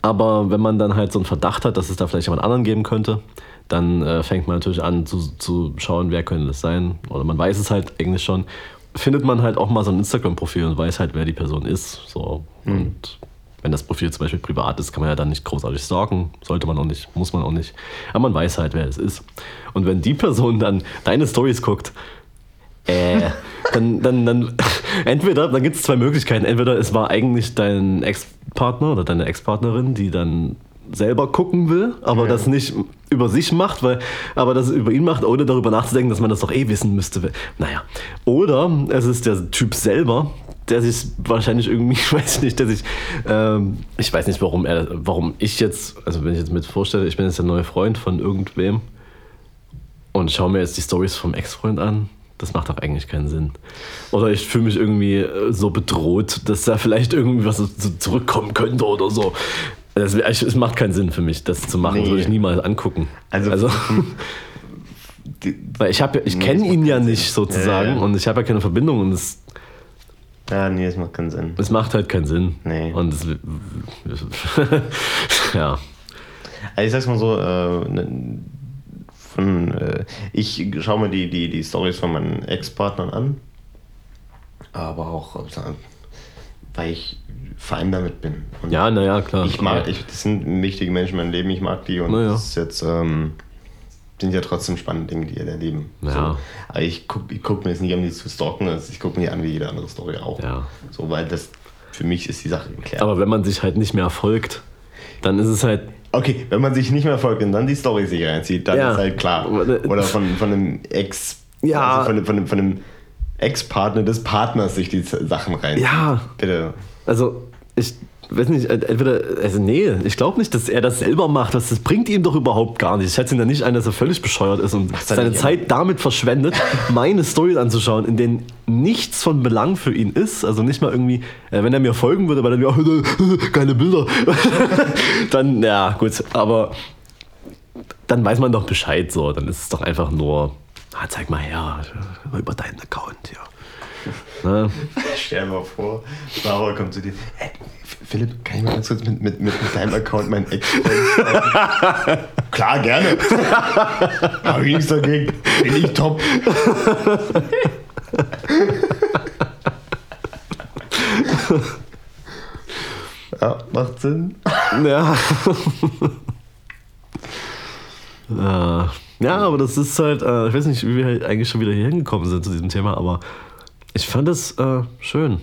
Speaker 2: Aber wenn man dann halt so einen Verdacht hat, dass es da vielleicht jemand anderen geben könnte, dann äh, fängt man natürlich an zu, zu schauen, wer könnte das sein. Oder man weiß es halt eigentlich schon. Findet man halt auch mal so ein Instagram-Profil und weiß halt, wer die Person ist. So. Und wenn das Profil zum Beispiel privat ist, kann man ja dann nicht großartig stalken. Sollte man auch nicht, muss man auch nicht. Aber man weiß halt, wer es ist. Und wenn die Person dann deine Stories guckt, äh, dann, dann, dann, entweder, dann gibt es zwei Möglichkeiten. Entweder es war eigentlich dein Ex-Partner oder deine Ex-Partnerin, die dann selber gucken will, aber
Speaker 1: Ja.
Speaker 2: das nicht über sich macht, weil, aber das über ihn macht, ohne darüber nachzudenken, dass man das doch eh wissen müsste. Naja. Oder es ist der Typ selber, der sich wahrscheinlich irgendwie, ich weiß nicht, der sich, ähm, ich weiß nicht, warum er, warum ich jetzt, also wenn ich jetzt mit vorstelle, ich bin jetzt der neue Freund von irgendwem und schaue mir jetzt die Stories vom Ex-Freund an. Das macht doch eigentlich keinen Sinn. Oder ich fühle mich irgendwie äh, so bedroht, dass da vielleicht irgendwie was zurückkommen könnte oder so. Das, es macht keinen Sinn für mich, das zu machen. Nee. Das würde ich niemals angucken. Also, also weil ich habe, ich nee, kenne ihn ja nicht sozusagen ja, ja. und ich habe ja keine Verbindung und es.
Speaker 1: Ja, nee, es macht keinen Sinn.
Speaker 2: Es macht halt keinen Sinn.
Speaker 1: Nee.
Speaker 2: Und es, ja.
Speaker 1: Also ich sag's mal so, äh, ne, von, äh, ich schaue mir die, die, die Stories von meinen Ex-Partnern an, aber auch, weil ich fein damit bin.
Speaker 2: Und ja, naja, klar.
Speaker 1: Ich mag, ich, das sind wichtige Menschen in meinem Leben, ich mag die und naja. das ist jetzt, ähm, sind ja trotzdem spannende Dinge, die ihr erleben.
Speaker 2: Ja.
Speaker 1: So. Aber ich gucke guck mir jetzt nicht an, die zu stalken, also ich gucke mir an wie jede andere Story auch.
Speaker 2: Ja.
Speaker 1: So, weil das für mich ist die Sache geklärt.
Speaker 2: Aber wenn man sich halt nicht mehr folgt, dann ist es halt
Speaker 1: Okay, wenn man sich nicht mehr folgt und dann die Story sich reinzieht, dann ja. ist halt klar. Oder von, von einem Ex,
Speaker 2: ja.
Speaker 1: also von, von, von einem Ex-Partner des Partners sich die Sachen reinzieht.
Speaker 2: Ja.
Speaker 1: Bitte.
Speaker 2: Also, ich weiß nicht, entweder, also nee, ich glaube nicht, dass er das selber macht. Das, das bringt ihm doch überhaupt gar nicht. Ich schätze ihn da nicht ein, dass er völlig bescheuert ist und seine Zeit damit verschwendet, meine Stories anzuschauen, in denen nichts von Belang für ihn ist. Also nicht mal irgendwie, äh, wenn er mir folgen würde, weil er mir, keine Bilder. dann, ja, gut, aber dann weiß man doch Bescheid so. Dann ist es doch einfach nur, ah, zeig mal her, über deinen Account, ja.
Speaker 1: Ne? Stell dir mal vor, Sarah kommt zu dir. Hey, Philipp, kann ich mal ganz kurz mit, mit, mit deinem Account meinen ex Klar, gerne. Hab ich nichts dagegen. Bin ich top. ja, macht Sinn.
Speaker 2: Ja. ja, aber das ist halt, äh, ich weiß nicht, wie wir halt eigentlich schon wieder hier hingekommen sind zu diesem Thema, aber ich fand es äh, schön,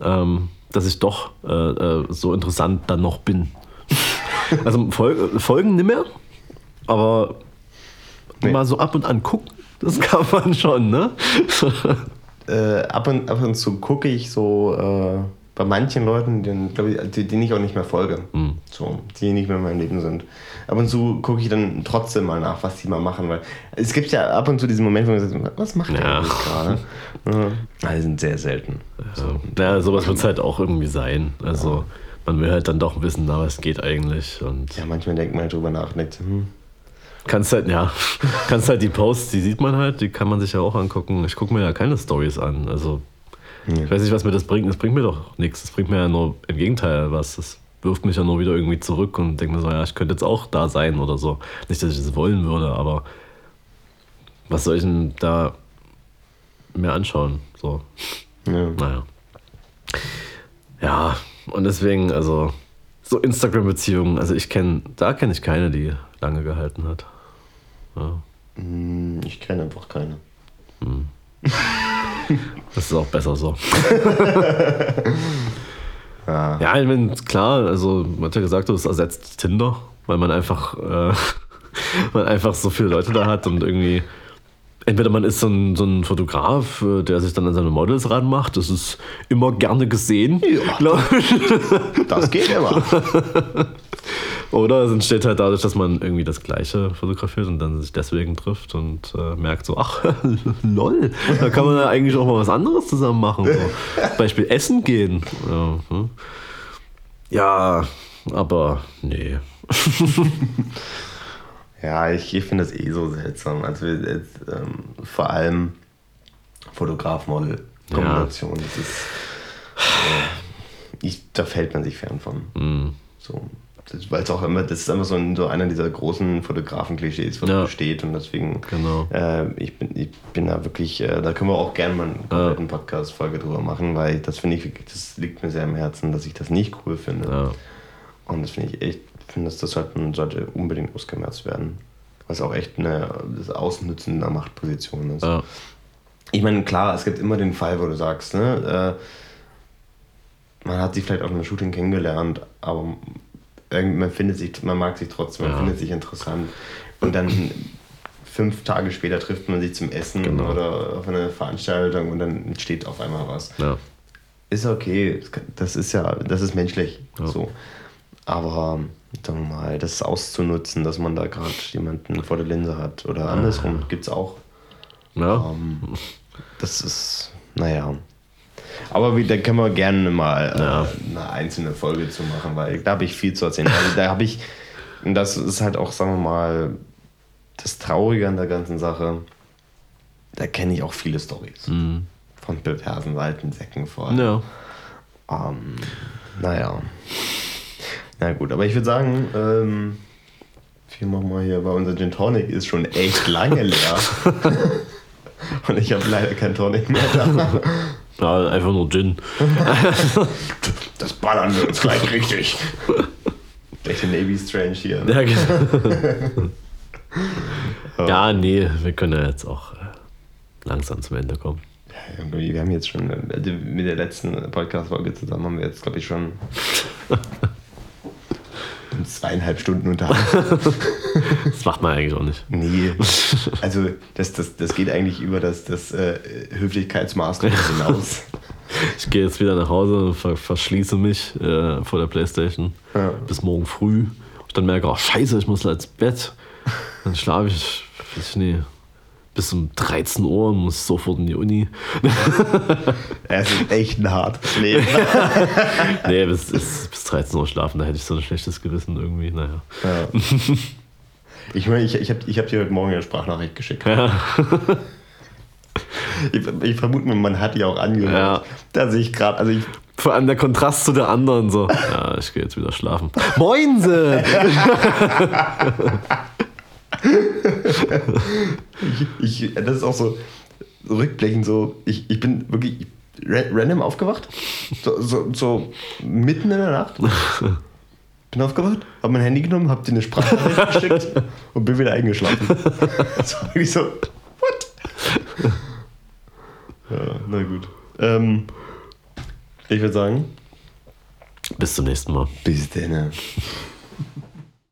Speaker 2: ähm, dass ich doch äh, äh so interessant dann noch bin. also Fol Folgen nicht mehr, aber nee. mal so ab und an gucken, das kann man schon, ne?
Speaker 1: Äh, ab, und, ab und zu gucke ich so äh, bei manchen Leuten, denen, ich, denen ich auch nicht mehr folge, mhm. so, die nicht mehr in meinem Leben sind. Ab und zu gucke ich dann trotzdem mal nach, was die mal machen, weil es gibt ja ab und zu diesen Moment, wo man sagt, was macht der ja. gerade? Ja. Die sind sehr selten.
Speaker 2: So. Ja, sowas wird es halt auch irgendwie sein. Also ja. man will halt dann doch wissen, na, was geht eigentlich. Und
Speaker 1: ja, manchmal denkt man halt drüber nach, nicht, hm.
Speaker 2: Kannst halt, ja, kannst halt die Posts, die sieht man halt, die kann man sich ja auch angucken. Ich gucke mir ja keine Stories an. Also ich weiß nicht, was mir das bringt. Das bringt mir doch nichts. Das bringt mir ja nur im Gegenteil was. Das wirft mich ja nur wieder irgendwie zurück und denke mir so, ja, ich könnte jetzt auch da sein oder so. Nicht, dass ich das wollen würde, aber was soll ich denn da mir anschauen? So.
Speaker 1: Ja.
Speaker 2: Naja. Ja, und deswegen, also, so Instagram-Beziehungen, also ich kenne, da kenne ich keine, die lange gehalten hat. Ja.
Speaker 1: Hm, ich kenne einfach keine.
Speaker 2: Hm. Das ist auch besser so. ja. ja, ich meine, klar, also man hat ja gesagt, das ersetzt Tinder, weil man einfach, äh, man einfach so viele Leute da hat und irgendwie. Entweder man ist so ein, so ein Fotograf, äh, der sich dann an seine Models ranmacht, das ist immer gerne gesehen.
Speaker 1: Ja, das geht immer.
Speaker 2: Oder es entsteht halt dadurch, dass man irgendwie das Gleiche fotografiert und dann sich deswegen trifft und äh, merkt so, ach, lol, da kann man ja eigentlich auch mal was anderes zusammen machen. So. Beispiel Essen gehen. Ja, hm. ja aber nee.
Speaker 1: ja, ich, ich finde das eh so seltsam. Also jetzt, ähm, vor allem Fotograf-Model-Kombination. Ja. Das ist, äh, ich, da fällt man sich fern von.
Speaker 2: Mm.
Speaker 1: So weil es auch immer, das ist einfach so, ein, so einer dieser großen Fotografen-Klischees, was ja. steht und deswegen,
Speaker 2: genau.
Speaker 1: äh, ich, bin, ich bin da wirklich, äh, da können wir auch gerne mal eine kompletten ja. Podcast-Folge drüber machen, weil das finde ich, das liegt mir sehr am Herzen, dass ich das nicht cool finde.
Speaker 2: Ja.
Speaker 1: Und das finde ich echt, finde, dass das halt, sollte unbedingt ausgemerzt werden. Was auch echt eine, das Ausnutzen einer Machtposition ist. Ich meine, klar, es gibt immer den Fall, wo du sagst, ne, äh, man hat sich vielleicht auf einem Shooting kennengelernt, aber man findet sich, man mag sich trotzdem, man ja. findet sich interessant. Und dann fünf Tage später trifft man sich zum Essen genau. oder auf eine Veranstaltung und dann entsteht auf einmal was.
Speaker 2: Ja.
Speaker 1: Ist okay, das ist ja, das ist menschlich. Ja. So. Aber sagen wir mal, das auszunutzen, dass man da gerade jemanden vor der Linse hat oder andersrum, gibt es auch.
Speaker 2: Ja.
Speaker 1: Ähm, das ist, naja. Aber da können wir gerne mal äh,
Speaker 2: Ja.
Speaker 1: eine einzelne Folge zu machen, weil da habe ich viel zu erzählen. Also da habe ich, und das ist halt auch, sagen wir mal, das Traurige an der ganzen Sache. Da kenne ich auch viele Stories. Von perversen alten Säcken vor.
Speaker 2: Ja.
Speaker 1: Ähm, naja. Na gut, aber ich würde sagen, ähm, wir machen mal hier, weil unser Gin Tonic ist schon echt lange leer. Und ich habe leider kein Tonic mehr da.
Speaker 2: Ja, einfach nur Gin.
Speaker 1: Das ballern wir uns gleich richtig. Echte Navy Strange hier. Ne?
Speaker 2: Ja, genau. ja, nee, wir können ja jetzt auch äh, langsam zum Ende kommen.
Speaker 1: Wir haben jetzt schon, äh, mit der letzten Podcast-Folge zusammen haben wir jetzt, glaube ich, schon zweieinhalb Stunden unterhalten.
Speaker 2: Das macht man eigentlich auch nicht.
Speaker 1: Nee, also das, das, das geht eigentlich über das, das äh, Höflichkeitsmaßstab hinaus.
Speaker 2: Ich gehe jetzt wieder nach Hause und ver verschließe mich äh, vor der Playstation
Speaker 1: Ja.
Speaker 2: bis morgen früh. Ich dann merke, oh scheiße, ich muss ins Bett. Dann schlafe ich, weiß ich nicht, bis um 13 Uhr, muss sofort in die Uni.
Speaker 1: Es ist echt ein hartes Leben.
Speaker 2: Nee, bis, bis, bis 13 Uhr schlafen, da hätte ich so ein schlechtes Gewissen irgendwie. Naja.
Speaker 1: Ja. Ich meine, ich, ich habe ich hab dir heute Morgen eine Sprachnachricht geschickt.
Speaker 2: Ja.
Speaker 1: Ich, ich vermute mal, man hat die auch angehört.
Speaker 2: Ja.
Speaker 1: Da sehe ich gerade, also ich,
Speaker 2: Vor allem der Kontrast zu der anderen so. Ja, ich gehe jetzt wieder schlafen. Moinse!
Speaker 1: ich, ich, das ist auch so rückblickend so, ich, ich bin wirklich ra- random aufgewacht. So, so, so mitten in der Nacht. Bin aufgewacht, habe mein Handy genommen, habe dir eine Sprachnachricht geschickt und bin wieder eingeschlafen. War wirklich so, what? Ja, na gut. Ähm, ich würde sagen,
Speaker 2: Bis zum nächsten Mal.
Speaker 1: bis dann.